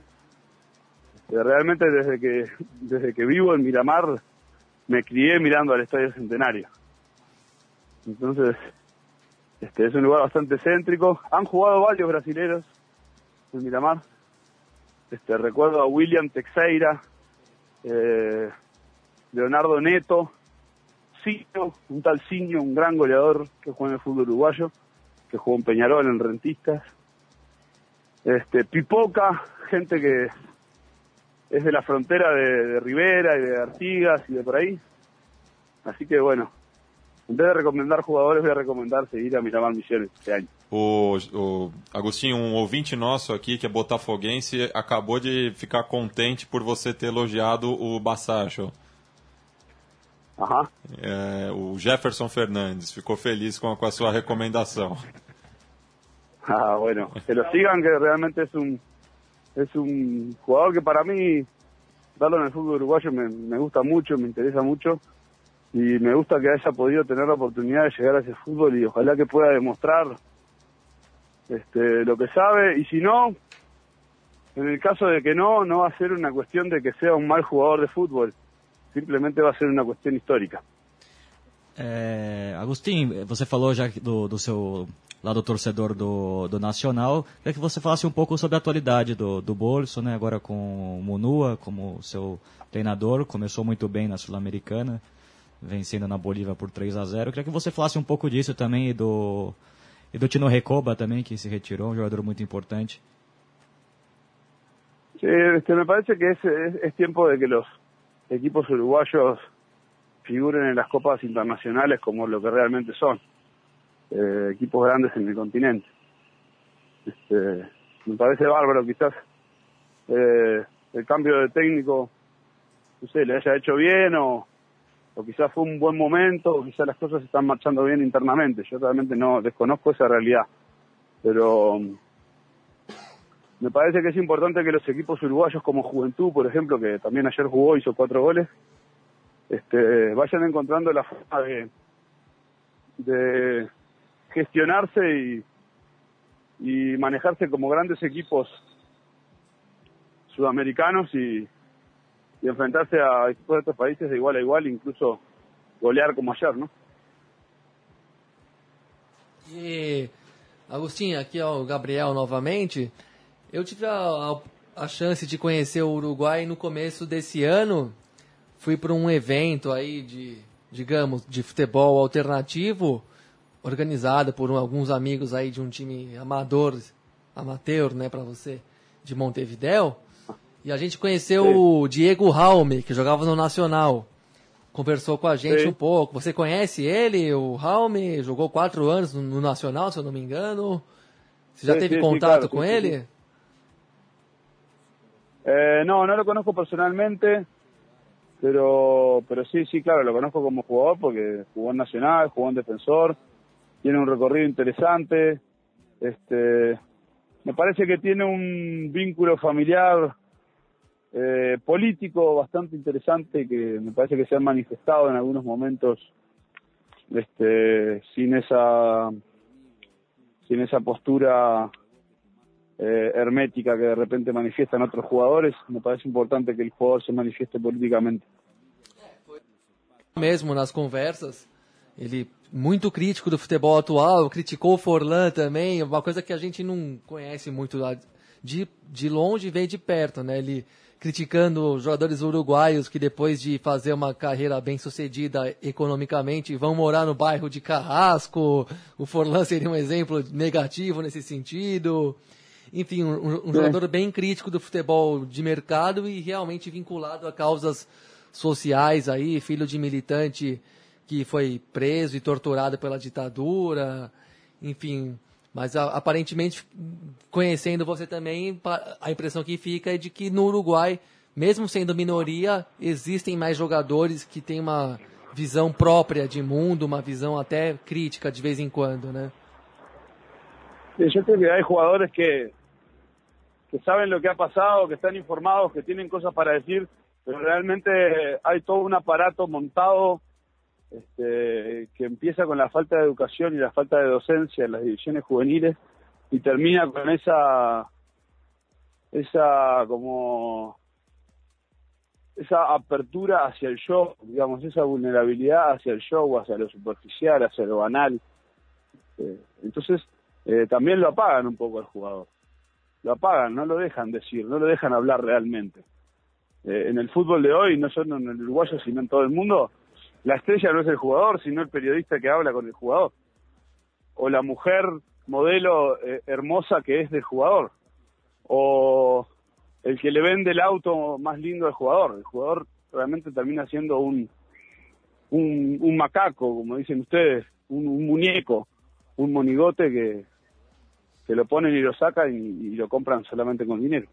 E: Realmente desde que, desde que vivo en Miramar me crié mirando al Estadio Centenario. Entonces, Este, es un lugar bastante céntrico. Han jugado varios brasileños en Miramar. Este, recuerdo a William Teixeira, eh, Leonardo Neto, Cino, un tal Cino, un gran goleador que juega en el fútbol uruguayo, que jugó en Peñarol, en Rentistas. Este, Pipoca, gente que es de la frontera de, Rivera y de Artigas y de por ahí. Así que bueno, em vez de recomendar jugadores, voy a recomendar seguir a Miramar Micheles este año.
B: O, o Agostinho, um ouvinte nosso aqui, que é botafoguense, acabou de ficar contente por você ter elogiado o Bassacho.
E: Ajá.
B: É, o Jefferson Fernandes ficou feliz com, com a sua recomendação.
E: Ah, bueno, que lo sigan, que realmente es un es un jugador que para mí, verlo en el fútbol uruguayo me, me gusta mucho, me interesa mucho y me gusta que haya podido tener la oportunidad de llegar a ese fútbol y ojalá que pueda demostrar este, lo que sabe y si no, en el caso de que no, no va a ser una cuestión de que sea un mal jugador de fútbol, simplemente va a ser una cuestión histórica.
D: É, Agostinho, você falou já do, do seu lado torcedor do, do Nacional. Queria que você falasse um pouco sobre a atualidade do, do Bolso, né? Agora com o Munua como seu treinador, começou muito bem na Sul-Americana, vencendo na Bolívia por 3 a 0 Queria que você falasse um pouco disso também do, e do Recoba também, que se retirou, um jogador muito importante.
E: Este, me parece que es tiempo de que los equipos uruguayos figuren en las copas internacionales como lo que realmente son, eh, equipos grandes en el continente. Este, me parece bárbaro quizás eh, el cambio de técnico, no sé, le haya hecho bien o, o quizás fue un buen momento o quizás las cosas están marchando bien internamente. Yo realmente no desconozco esa realidad, pero me parece que es importante que los equipos uruguayos como Juventud, por ejemplo, que también ayer jugó, hizo cuatro goles, este, vayan encontrando la forma de, de gestionarse y, y manejarse como grandes equipos sudamericanos y, y enfrentarse a otros países de igual a igual, incluso golear como ayer, ¿no?
F: E, Agostinho, aqui é o Gabriel novamente. Eu tive a, a, a chance de conhecer o Uruguai no começo desse ano. Fui para um evento aí de, digamos, de futebol alternativo, organizado por um, alguns amigos aí de um time amador, amateur, né, para você, de Montevidéu. E a gente conheceu
E: Sim.
F: o Diego Raume, que jogava no Nacional. Conversou com a gente
E: Sim.
F: um pouco. Você conhece ele, o Raume? Jogou quatro anos no, Nacional, se eu não me engano. Você já teve contato com ele?
E: Eh, no, no lo conozco personalmente, pero, pero sí, sí, claro, lo conozco como jugador porque jugó en Nacional, jugó en Defensor, tiene un recorrido interesante, este, me parece que tiene un vínculo familiar eh, político bastante interesante que me parece que se han manifestado en algunos momentos este, sin esa sin esa postura eh, hermética que de repente manifiestan otros jugadores, me parece importante que el jugador se manifieste políticamente.
F: mesmo nas conversas. Ele muito crítico do futebol atual, criticou o Forlan também, uma coisa que a gente não conhece muito de, de longe vem de perto, né? Ele criticando jogadores uruguaios que depois de fazer uma carreira bem sucedida economicamente vão morar no bairro de Carrasco. O Forlan seria um exemplo negativo nesse sentido. Enfim, um, um jogador bem crítico do futebol de mercado e realmente vinculado a causas sociais aí, filho de militante que foi preso e torturado pela ditadura, enfim. Mas aparentemente, conhecendo você também, a impressão que fica é de que no Uruguai, mesmo sendo minoria, existem mais jogadores que têm uma visão própria de mundo, uma visão até crítica de vez em quando, né?
E: Sí, yo creo que hay jugadores que, que saben lo que ha pasado, que están informados, que tienen cosas para decir, pero realmente hay todo un aparato montado este, que empieza con la falta de educación y la falta de docencia en las divisiones juveniles y termina con esa esa como esa apertura hacia el show, digamos, esa vulnerabilidad hacia el show, hacia lo superficial, hacia lo banal. Este, entonces, eh, también lo apagan un poco al jugador. Lo apagan, no lo dejan decir, no lo dejan hablar realmente. Eh, en el fútbol de hoy, no solo en el uruguayo, sino en todo el mundo, la estrella no es el jugador, sino el periodista que habla con el jugador. O la mujer modelo eh, hermosa que es del jugador. O el que le vende el auto más lindo al jugador. El jugador realmente termina siendo un, un, macaco, como dicen ustedes, un, muñeco, un monigote que, que lo ponen y lo sacan y lo compran solamente con dinero.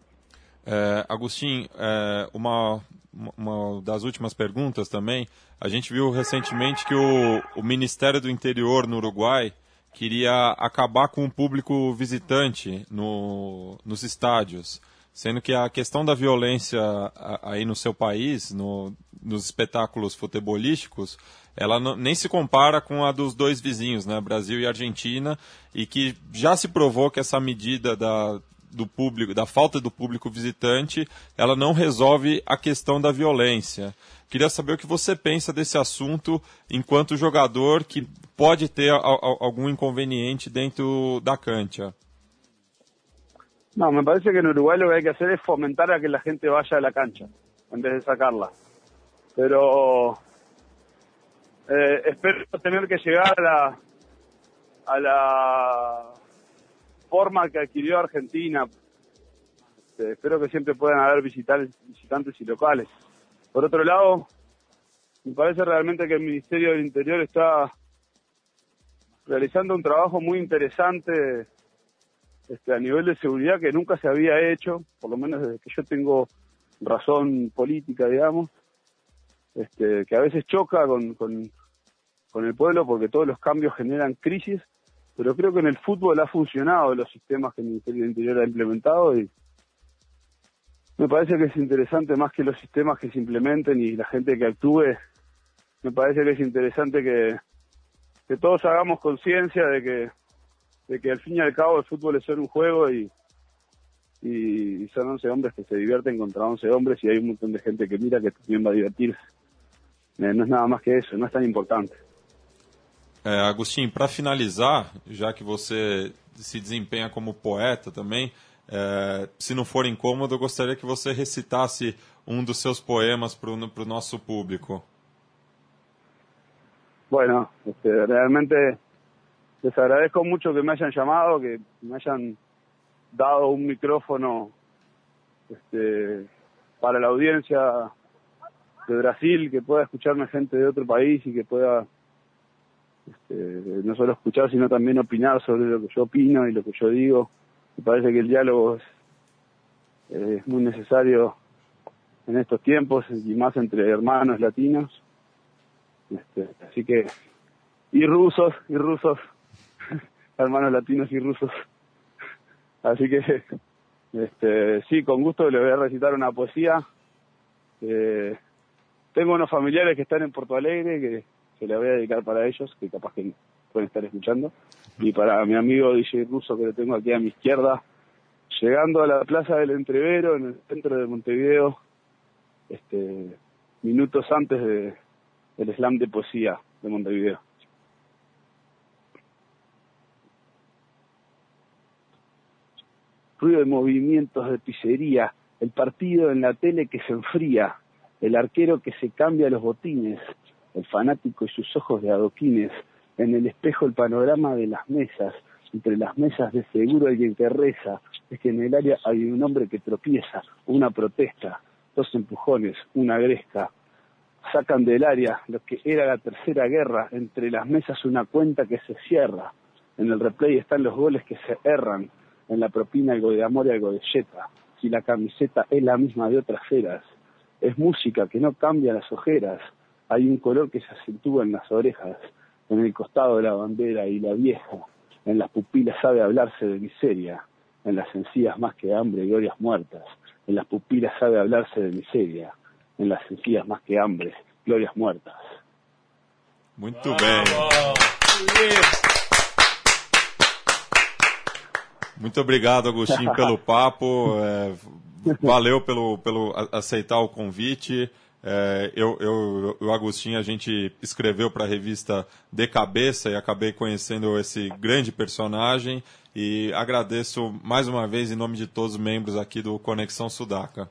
B: É, Agostinho, é, uma, uma das últimas perguntas também. A gente viu recentemente que o, o Ministério do Interior no Uruguai queria acabar com o público visitante no, nos estádios, sendo que a questão da violência aí no seu país, no, nos espetáculos futebolísticos, ela não, nem se compara com a dos dois vizinhos, né, Brasil e Argentina, e que já se provou que essa medida da, do público, da falta do público visitante, ela não resolve a questão da violência. Queria saber o que você pensa desse assunto enquanto jogador que pode ter a, a, algum inconveniente dentro da cancha.
E: No, me parece que en Uruguay lo que hay que hacer es fomentar a que la gente a la cancha en vez de sacarla. Pero eh, espero tener que llegar a la, a la forma que adquirió Argentina. Eh, espero que siempre puedan haber visitantes, visitantes y locales. Por otro lado, me parece realmente que el Ministerio del Interior está realizando un trabajo muy interesante este, a nivel de seguridad que nunca se había hecho, por lo menos desde que yo tengo razón política, digamos, este, que a veces choca con, con, con el pueblo porque todos los cambios generan crisis, pero creo que en el fútbol ha funcionado los sistemas que el Ministerio del Interior ha implementado y me parece que es interesante más que los sistemas que se implementen y la gente que actúe, me parece que es interesante que, que todos hagamos conciencia de que, de que al fin y al cabo el fútbol es solo un juego y, y son 11 hombres que se divierten contra 11 hombres y hay un montón de gente que mira que también va a divertirse. Eh, no es nada más que eso, no es tan importante.
B: É, Agostinho, para finalizar, já que você se desempenha como poeta também, é, se não for incômodo, eu gostaria que você recitasse um dos seus poemas para o nosso público.
E: Bueno, este, realmente les agradezco mucho que me hayan llamado, que me hayan dado un micrófono este, para la audiencia de Brasil, que pueda escucharme gente de otro país y que pueda este, no solo escuchar, sino también opinar sobre lo que yo opino y lo que yo digo. Me parece que el diálogo es, es muy necesario en estos tiempos y más entre hermanos latinos. Este, así que, y rusos, y rusos, (laughs) hermanos latinos y rusos. Así que, este, sí, con gusto le voy a recitar una poesía. Eh, tengo unos familiares que están en Porto Alegre que, que le voy a dedicar para ellos, que capaz que pueden estar escuchando. Y para mi amigo DJ Ruso que lo tengo aquí a mi izquierda, llegando a la Plaza del Entrevero, en el centro de Montevideo, este, minutos antes de, del slam de poesía de Montevideo. Ruido de movimientos de pizzería, el partido en la tele que se enfría, el arquero que se cambia los botines, el fanático y sus ojos de adoquines, en el espejo el panorama de las mesas, entre las mesas de seguro alguien que reza, es que en el área hay un hombre que tropieza, una protesta, dos empujones, una gresca, sacan del área lo que era la tercera guerra, entre las mesas una cuenta que se cierra, en el replay están los goles que se erran, en la propina algo de amor y algo de yeta, si la camiseta es la misma de otras eras, es música que no cambia las ojeras, hay un color que se acentúa en las orejas, en el costado de la bandera y la vieja, en las pupilas sabe hablarse de miseria, en las encías más que hambre glorias muertas, en las pupilas sabe hablarse de miseria, en las encías más que hambre glorias muertas.
B: Muito bem. Muito obrigado, Agostinho, pelo (laughs) papo. É, valeu pelo, pelo aceitar o convite. É, eu, eu, o Agostinho, a gente escreveu para a revista De Cabeça e acabei conhecendo esse grande personagem e agradeço mais uma vez em nome de todos os membros aqui do Conexão Sudaca.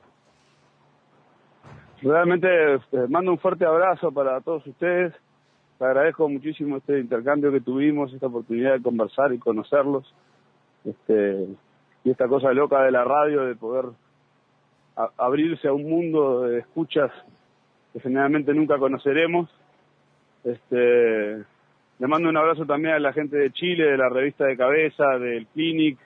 E: Realmente eh, mando un fuerte abrazo para todos. Te agradezco muchísimo este intercambio que tuvimos, esta oportunidad de conversar y conocerlos. Este, esta cosa loca de la radio de poder abrirse a un mundo de escuchas que generalmente nunca conoceremos. Este, le mando un abrazo también a la gente de Chile, de la revista de cabeza, del Clinic,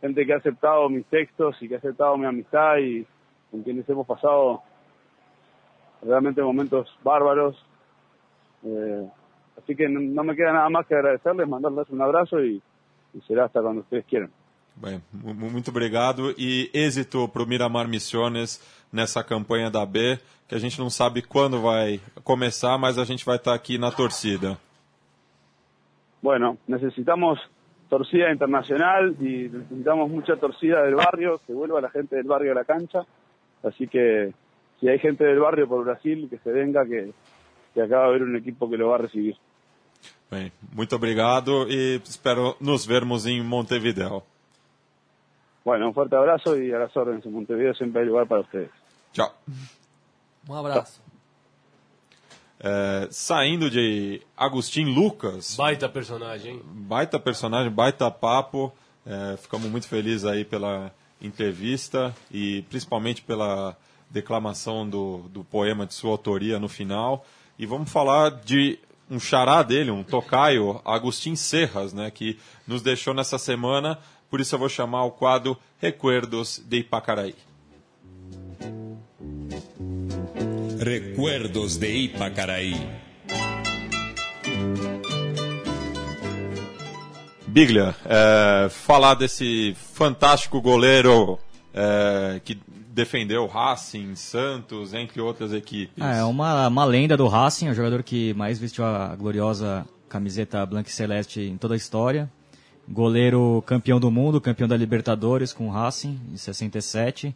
E: gente que ha aceptado mis textos y que ha aceptado mi amistad y con quienes hemos pasado realmente momentos bárbaros. Eh, así que no, me queda nada más que agradecerles, mandarles un abrazo y será hasta cuando ustedes quieran.
B: Bem, mu- muito obrigado e êxito para o Miramar Missiones nessa campanha da B, que a gente não sabe quando vai começar, mas a gente vai estar aqui na torcida.
E: Bueno, necesitamos torcida internacional y necesitamos mucha torcida del barrio, que vuelva la gente del barrio a la cancha. Así que si hay gente del barrio por Brasil, que se venga, que, que acaba de haber un equipo que lo va a recibir.
B: Bem, muito obrigado e espero nos vermos em Montevideo.
E: Bueno, un fuerte abrazo y a las órdenes. En Montevideo siempre hay lugar para ustedes.
B: Tchau. (laughs)
F: Um abraço.
B: É, saindo de Agostinho Lucas,
C: Baita personagem, hein?
B: baita personagem, baita papo. É, ficamos muito felizes aí pela entrevista e principalmente pela declamação do, do poema de sua autoria no final. E vamos falar de um xará dele, um tocaio, Agostinho Serras, né, que nos deixou nessa semana. Por isso eu vou chamar o quadro Recuerdos de Ipacaraí.
G: Recuerdos de Ipacaraí.
B: Biglia, é, falar desse fantástico goleiro é, que defendeu Racing, Santos, entre outras equipes.
D: Ah, é uma, uma lenda do Racing, o jogador que mais vestiu a gloriosa camiseta branca e celeste em toda a história. Goleiro campeão do mundo, campeão da Libertadores com o Racing em 67.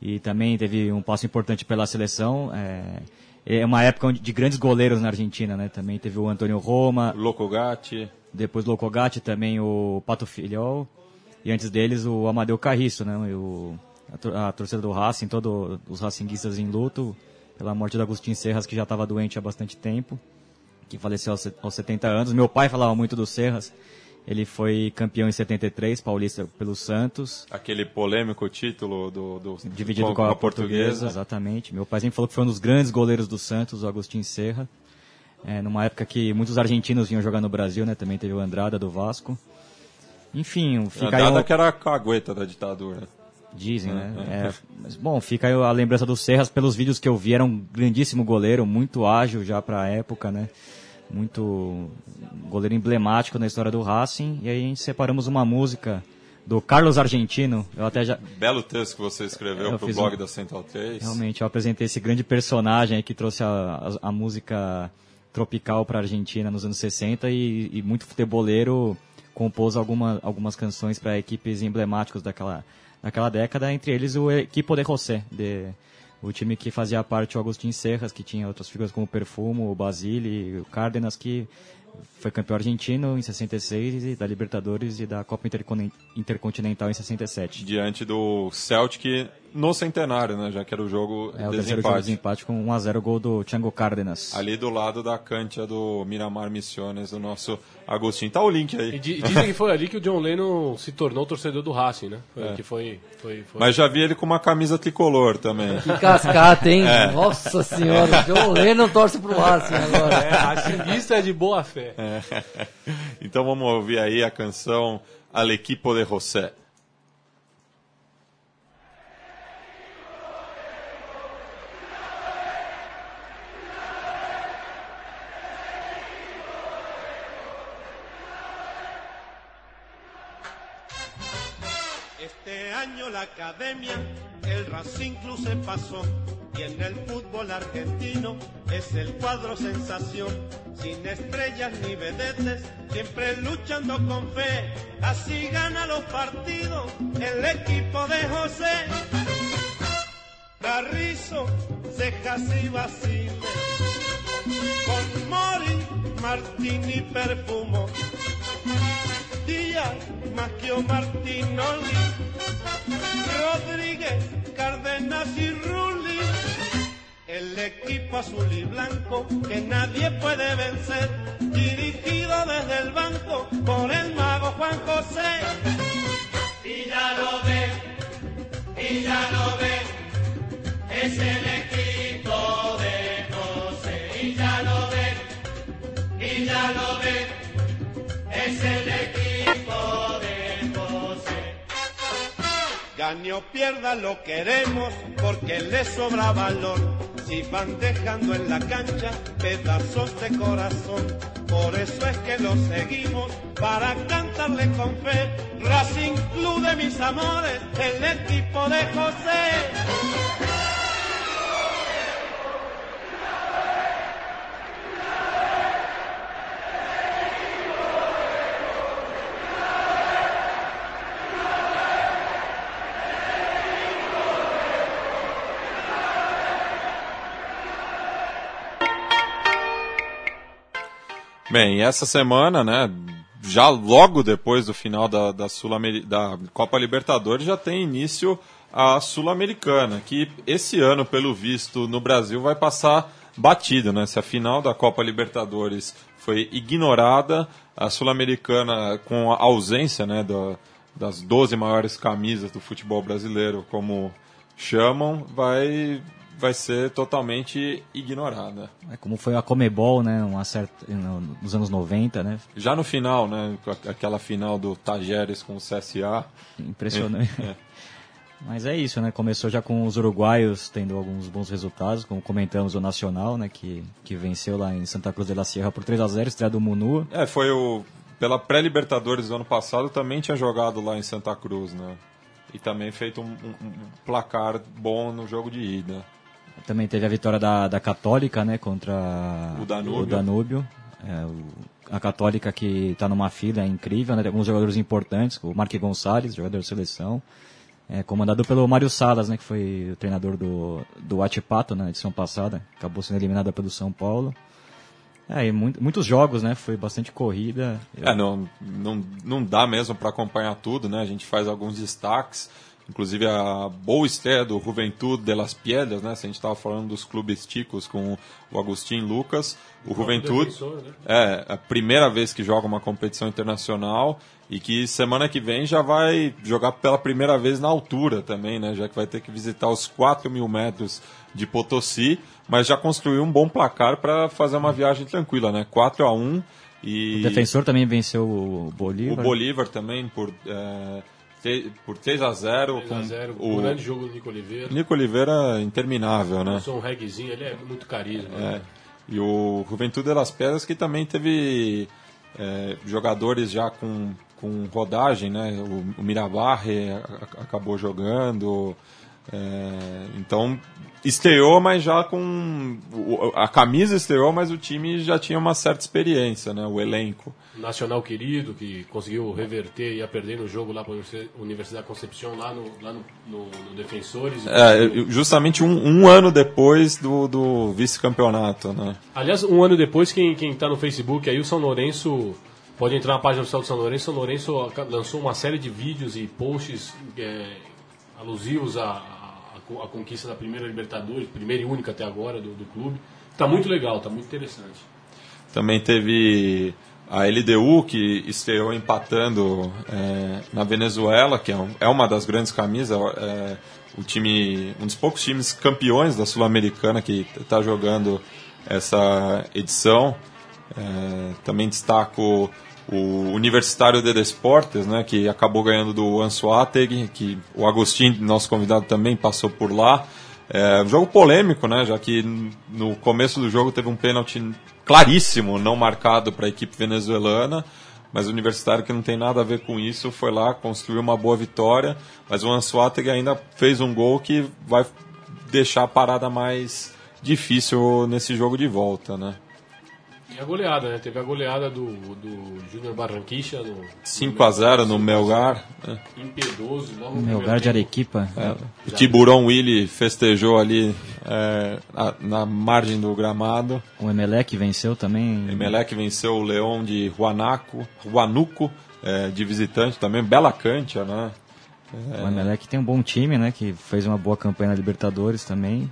D: E também teve um passo importante pela seleção. É, é uma época de grandes goleiros na Argentina, né? Também teve o Antônio Roma,
B: Loco Gatti.
D: depois Locogatti, também o Pato Filhol. E antes deles o Amadeu Carriço, né? E o, a, a torcida do Racing, todos os racinguistas em luto pela morte do Agostinho Serras, que já estava doente há bastante tempo, que faleceu aos, aos 70 anos. Meu pai falava muito do Serras. Ele foi campeão em 73, paulista pelo Santos.
B: Aquele polêmico título do, do
D: Dividido com, a, portuguesa, exatamente. Meu pai sempre falou que foi um dos grandes goleiros do Santos, o Agostinho Serra. É, numa época que muitos argentinos vinham jogar no Brasil, né? Também teve o Andrada do Vasco. Enfim, fica aí
B: Nada
D: o-
B: que era a cagueta da ditadura.
D: Dizem, né? É, mas, bom, fica aí a lembrança do Serras pelos vídeos que eu vi. Era um grandíssimo goleiro, muito ágil já para a época, né? Muito goleiro emblemático na história do Racing. E aí a gente separamos uma música do Carlos Argentino. Eu até já,
B: Belo texto que você escreveu
D: Eu
B: pro
D: fiz
B: blog
D: um-
B: da Central 3.
D: Realmente, eu apresentei esse grande personagem aí que trouxe a, a, a música tropical para a Argentina nos anos 60 e, e muito futeboleiro compôs alguma, algumas canções para equipes emblemáticas daquela, daquela década, entre eles o Equipo de José, de, o time que fazia parte o Agostinho Serras, que tinha outras figuras como o Perfumo, o Basile, o Cárdenas, que foi campeão argentino em 66 e da Libertadores e da Copa Intercon- Intercontinental em 67.
B: Diante do Celtic no centenário, né? Já que era o jogo
D: É o terceiro jogo de
B: desempate.
D: empate com 1x0 gol do Thiago Cárdenas.
B: Ali do lado da cancha do Miramar Missiones, do nosso Agostinho. Tá o link
C: E
B: aí.
C: di- dizem que foi ali que o John Lennon se tornou torcedor do Racing, né? Foi,
B: É.
C: que foi, foi, foi.
B: Mas já vi ele com uma camisa tricolor também.
F: Que cascata, hein?
B: É.
F: Nossa senhora, o John Lennon torce pro Racing agora.
C: É, racinguista é de boa fé. (laughs)
B: Então vamos ouvir aí a canção Al Equipo de José.
H: Academia, el Racing Club se pasó y en el fútbol argentino es el cuadro sensación. Sin estrellas ni vedetes, siempre luchando con fe, así gana los partidos el equipo de José. Carrizo, cejas y vaciles, con Mori, Martini perfumo, Díaz, Maquio Martinoli, Rodríguez, Cárdenas y Rulli, el equipo azul y blanco que nadie puede vencer, dirigido desde el banco por el mago Juan José. Y ya lo ve, y ya lo ve, es el equipo de José. Y ya lo ve, y ya lo ve, es el equipo. Gane o pierda lo queremos porque le sobra valor. Si van dejando en la cancha pedazos de corazón. Por eso es que lo seguimos para cantarle con fe. Racing Club de mis amores, el equipo de José.
B: Bem, essa semana, né, já logo depois do final da, da, Sul da Copa Libertadores, já tem início a Sul-Americana, que esse ano, pelo visto, no Brasil vai passar batido, né? Se a final da Copa Libertadores foi ignorada, a Sul-Americana, com a ausência né, da, das 12 maiores camisas do futebol brasileiro, como chamam, vai vai ser totalmente ignorada.
D: É como foi a Comebol, né, uma certa, nos anos 90, né?
B: Já no final, né, aquela final do Tajeres com o CSA.
D: Impressionante. É. Mas é isso, né? Começou já com os uruguaios tendo alguns bons resultados, como comentamos o Nacional, né, que, que venceu lá em Santa Cruz de la Sierra por 3 a 0, estreia do Munua.
B: É, foi o pela pré-Libertadores do ano passado também tinha jogado lá em Santa Cruz, né? E também feito um, um, um placar bom no jogo de ida.
D: Também teve a vitória da, da Católica, né, contra
B: o Danúbio.
D: O Danúbio. É, o, a Católica que está numa fila é incrível, né, tem alguns jogadores importantes, o Marque Gonçalves, jogador de seleção, é, comandado pelo Mário Salas, né, que foi o treinador do, do Atipato na edição passada, acabou sendo eliminado pelo São Paulo. É, e muito, muitos jogos, né? Foi bastante corrida.
B: É, não, não, não dá mesmo para acompanhar tudo, né? A gente faz alguns destaques. Inclusive a boa estreia do Juventude de las Piedras, né? Se a gente estava falando dos clubes ticos com o Agostinho Lucas, o, o Juventude defensor, né? é a primeira vez que joga uma competição internacional e que semana que vem já vai jogar pela primeira vez na altura também, né? Já que vai ter que visitar os 4 mil metros de Potosí, mas já construiu um bom placar para fazer uma viagem tranquila, né? 4 a 1 e
D: o defensor também venceu o Bolívar.
B: O Bolívar também por é, por 3 a 0
C: 3 a 0 com o grande jogo do Nico Oliveira.
B: Nico Oliveira interminável, né?
C: Sou um reggaezinho, ele é muito carisma. É.
B: Né? E o Juventude das Pedras que também teve é, jogadores já com, com rodagem, né? O, o Mirabarre acabou jogando. É, então estreou, mas já com a camisa estreou, mas o time já tinha uma certa experiência, né? O elenco.
C: Nacional querido que conseguiu reverter e ia perder no jogo lá para a Universidade Concepción lá no, lá no, no, no Defensores.
B: É, justamente um, um, ano depois do, do vice-campeonato, né?
C: Aliás, um ano depois quem quem está no Facebook aí o São Lourenço pode entrar na página oficial do São Lourenço. São Lourenço lançou uma série de vídeos e posts é, alusivos à, à, à, conquista da primeira Libertadores, primeira e única até agora do, do clube. Está muito legal, está muito interessante.
B: Também teve a LDU, que estreou empatando é, na Venezuela, que é, um, é, uma das grandes camisas, é, o time, um dos poucos times campeões da Sul-Americana que está jogando essa edição. É, também destaco o Universitário de Desportes, né, que acabou ganhando do Ansuategui, que o Agostinho, nosso convidado, também passou por lá. É jogo polêmico, né, já que no começo do jogo teve um pênalti claríssimo não marcado para a equipe venezuelana, mas o Universitário que não tem nada a ver com isso foi lá, construiu uma boa vitória, mas o Ansuategui ainda fez um gol que vai deixar a parada mais difícil nesse jogo de volta, né?
C: E a goleada, né? Teve a goleada do, do Júnior Barranquicha no
B: 5 a 0 no Melgar. né?
C: impiedoso. Logo
D: lugar de. Arequipa.
B: O Tiburão Willy festejou ali é, na, na margem do gramado.
D: O Emelec venceu também.
B: Emelec venceu o Leão de Huanaco, Huanuco, é, de visitante também. Bela Cântia, né?
D: O Emelec tem um bom time, né? Que fez uma boa campanha na Libertadores também.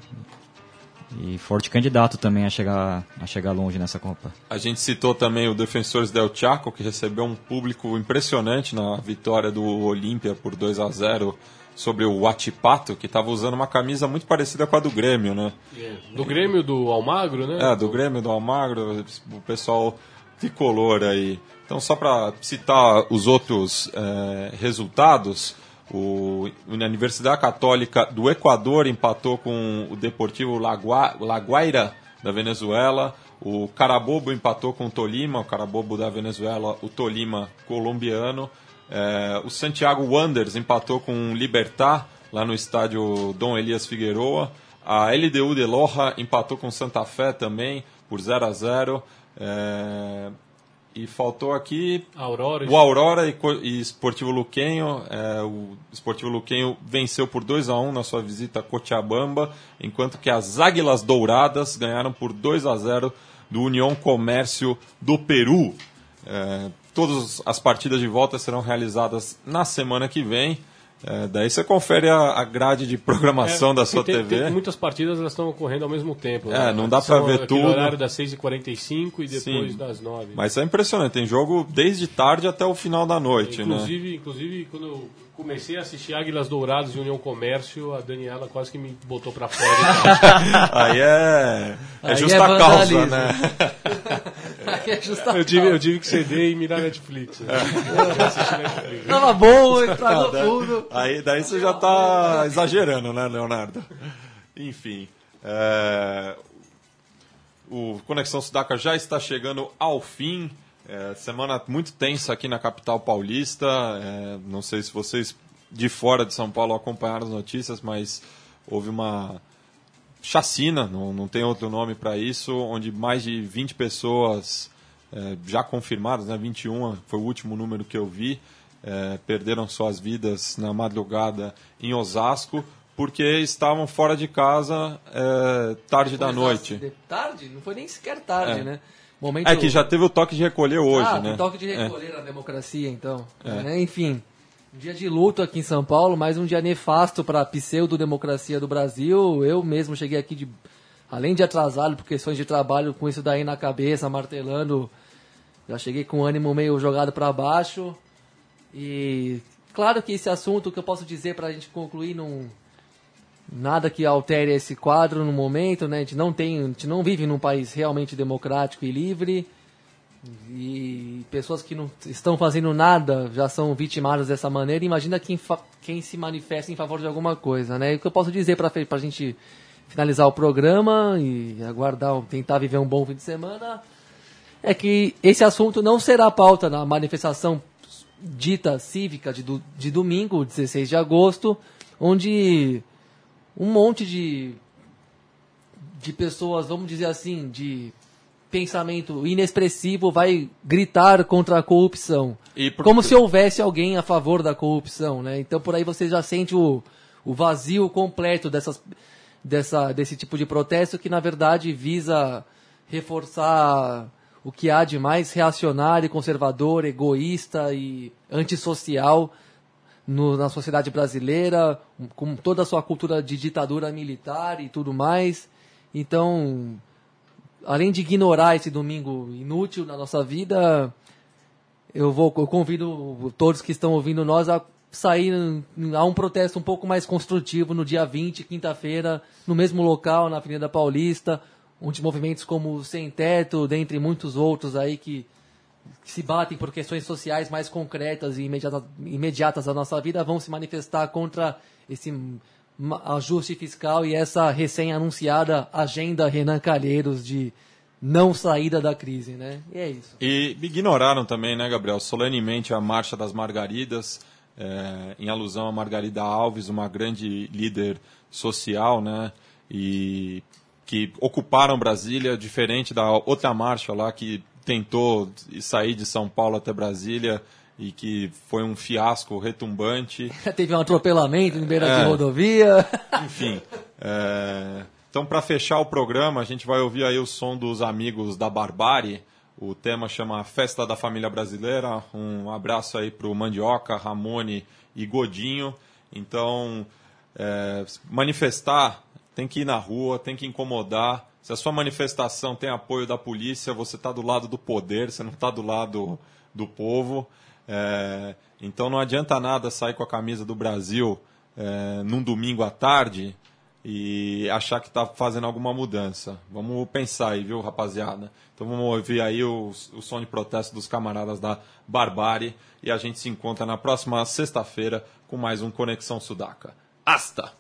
D: E forte candidato também a chegar, a chegar longe nessa Copa.
B: A gente citou também o Defensores del Chaco, que recebeu um público impressionante na vitória do Olímpia por 2 a 0 sobre o Huachipato, que estava usando uma camisa muito parecida com a do Grêmio, né?
C: É, Do Grêmio do Almagro, né?
B: É, do Grêmio, do Almagro, o pessoal tricolor aí. Então, só para citar os outros eh, resultados, o, a Universidade Católica do Equador empatou com o Deportivo Lagua, Laguaira da Venezuela, o Carabobo empatou com o Tolima, o Carabobo da Venezuela, o Tolima colombiano, eh, o Santiago Wanderers empatou com o Libertar, lá no estádio Dom Elias Figueroa, a LDU de Loja empatou com Santa Fé também, por 0 a 0 é, E faltou aqui
C: Aurora.
B: o Aurora e, e Esportivo Luquenho. é, o Esportivo Luquenho venceu por 2 a 1 na sua visita a Cochabamba, enquanto que as Águilas Douradas ganharam por 2 a 0 do União Comércio do Peru. É, todas as partidas de volta serão realizadas na semana que vem. É, daí você confere a, a grade de programação da sua
C: É, tem,
B: TV.
C: Tem, muitas partidas elas estão ocorrendo ao mesmo tempo.
B: É,
C: né?
B: não dá pra ver tudo.
C: horário das 6h45 e depois
B: Sim.
C: das 9
B: Mas é impressionante, tem jogo desde tarde até o final da noite, né?
C: Inclusive, inclusive, quando eu comecei a assistir Águilas Douradas e União Comércio, a Daniela quase que me botou pra fora. (laughs)
B: Aí é, é
F: Aí
B: justa
F: é
B: causa, né?
F: Aí é justa
C: eu, tive, eu tive que ceder e mirar Netflix. Né? Netflix.
F: Tava bom, estragou (laughs) tudo.
B: Aí daí você já tá exagerando, né, Leonardo? Enfim, é, o Conexão Sudaca já está chegando ao fim. É, semana muito tensa aqui na capital paulista. É, não sei se vocês de fora de São Paulo acompanharam as notícias, mas houve uma chacina, não, não tem outro nome para isso, onde mais de 20 pessoas é, já confirmadas, né, 21 foi o último número que eu vi, é, perderam suas vidas na madrugada em Osasco porque estavam fora de casa é, tarde da noite.
F: De tarde? Não foi nem sequer tarde,
B: É.
F: né? Momento...
B: É que já teve o toque de recolher hoje,
F: ah,
B: né?
F: tem toque de
B: É.
F: recolher na democracia, então. É, enfim, um dia de luto aqui em São Paulo, mais um dia nefasto para a pseudo-democracia do Brasil. Eu mesmo cheguei aqui, de, além de atrasado por questões de trabalho, com isso daí na cabeça, martelando. Já cheguei com o ânimo meio jogado para baixo. E claro que esse assunto que eu posso dizer para a gente concluir não nada que altere esse quadro no momento, né? A gente não tem, a gente não vive num país realmente democrático e livre. E pessoas que não estão fazendo nada já são vitimadas dessa maneira. Imagina quem, quem se manifesta em favor de alguma coisa, né? E o que eu posso dizer para a gente finalizar o programa e aguardar, tentar viver um bom fim de semana, é que esse assunto não será pauta na manifestação dita cívica de, do- de domingo, 16 de agosto, onde um monte de, de pessoas, vamos dizer assim, de pensamento inexpressivo vai gritar contra a corrupção.
B: Por-
F: Como se houvesse alguém a favor da corrupção, né? Então por aí você já sente o, o vazio completo dessas, dessa, desse tipo de protesto que na verdade visa reforçar o que há de mais reacionário, conservador, egoísta e antissocial no- na sociedade brasileira, com toda a sua cultura de ditadura militar e tudo mais. Então, além de ignorar esse domingo inútil na nossa vida, eu vou eu convido todos que estão ouvindo nós a sair a um protesto um pouco mais construtivo no dia 20, quinta-feira, no mesmo local, na Avenida Paulista, onde movimentos como Sem Teto, dentre muitos outros aí que, que se batem por questões sociais mais concretas e imediata, imediatas da nossa vida vão se manifestar contra esse ajuste fiscal e essa recém-anunciada agenda Renan Calheiros de não saída da crise, né? E é isso.
B: E ignoraram também, né, Gabriel, solenemente a Marcha das Margaridas, é, em alusão a Margarida Alves, uma grande líder social, né, e que ocuparam Brasília, diferente da outra marcha lá que tentou sair de São Paulo até Brasília e que foi um fiasco retumbante. (laughs)
F: Teve um atropelamento em beira
B: É.
F: de rodovia. (laughs)
B: Enfim. é, Então, para fechar o programa, a gente vai ouvir aí o som dos amigos da Barbárie. O tema chama Festa da Família Brasileira. Um abraço aí pro Mandioca, Ramone e Godinho. Então, é, manifestar, tem que ir na rua, tem que incomodar. Se a sua manifestação tem apoio da polícia, você está do lado do poder, você não está do lado do povo. É, então não adianta nada sair com a camisa do Brasil é, num domingo à tarde e achar que está fazendo alguma mudança. Vamos pensar aí, viu, rapaziada? Então vamos ouvir aí o, o som de protesto dos camaradas da Barbárie e a gente se encontra na próxima sexta-feira com mais um Conexão Sudaca. Hasta!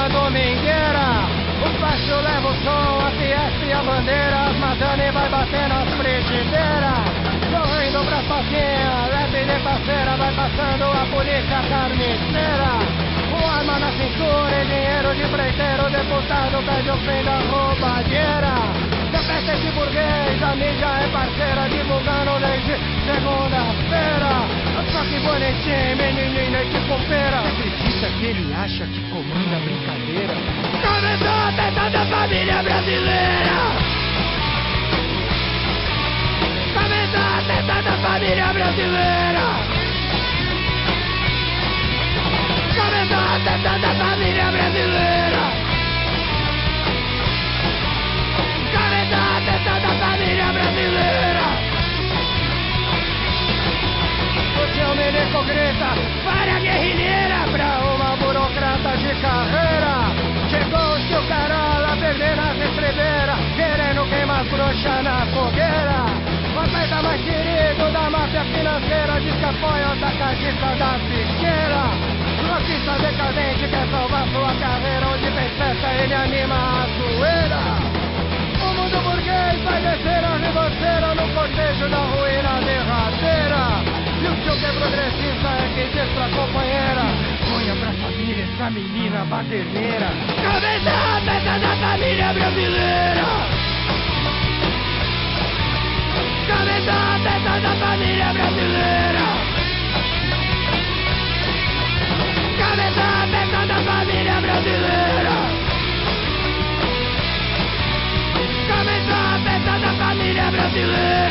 G: Uma domingueira. O facho leva o som, a fiesta e a bandeira, as madame vai batendo as frigideiras. Sorrindo pras paquinhas, leve de parceira, vai passando a polícia carniceira. Com arma na cintura e dinheiro de preiteiro, deputado pede o fim da roubalheira. Defesa de burguês, a mídia é parceira, divulgando desde segunda-feira. Só que bonitinho, menininho e de pompeira. Acredita que ele acha que comanda a brincadeira? Começou a festa da família brasileira! Começou a festa da família brasileira! Começou a festa da família brasileira! Começou a festa da família brasileira! O seu milico grita Para a guerrilheira Pra uma burocrata de carreira. Chegou o seu carola Perdendo as estrebeiras Querendo queimar trouxa na fogueira. O atleta mais querido da máfia financeira apoia o atacadista da piqueira. Rockista decadente quer salvar sua carreira Onde tem ele anima a zoeira do burguês vai descer a ribanceira no cortejo da ruína derradeira. E o tio que é progressista é quem diz pra companheira: Olha pra família essa menina baderneira. Cabeça alta da família brasileira. Cabeça alta da família brasileira. Cabeça alta da família brasileira. aumentou a festa da família brasileira.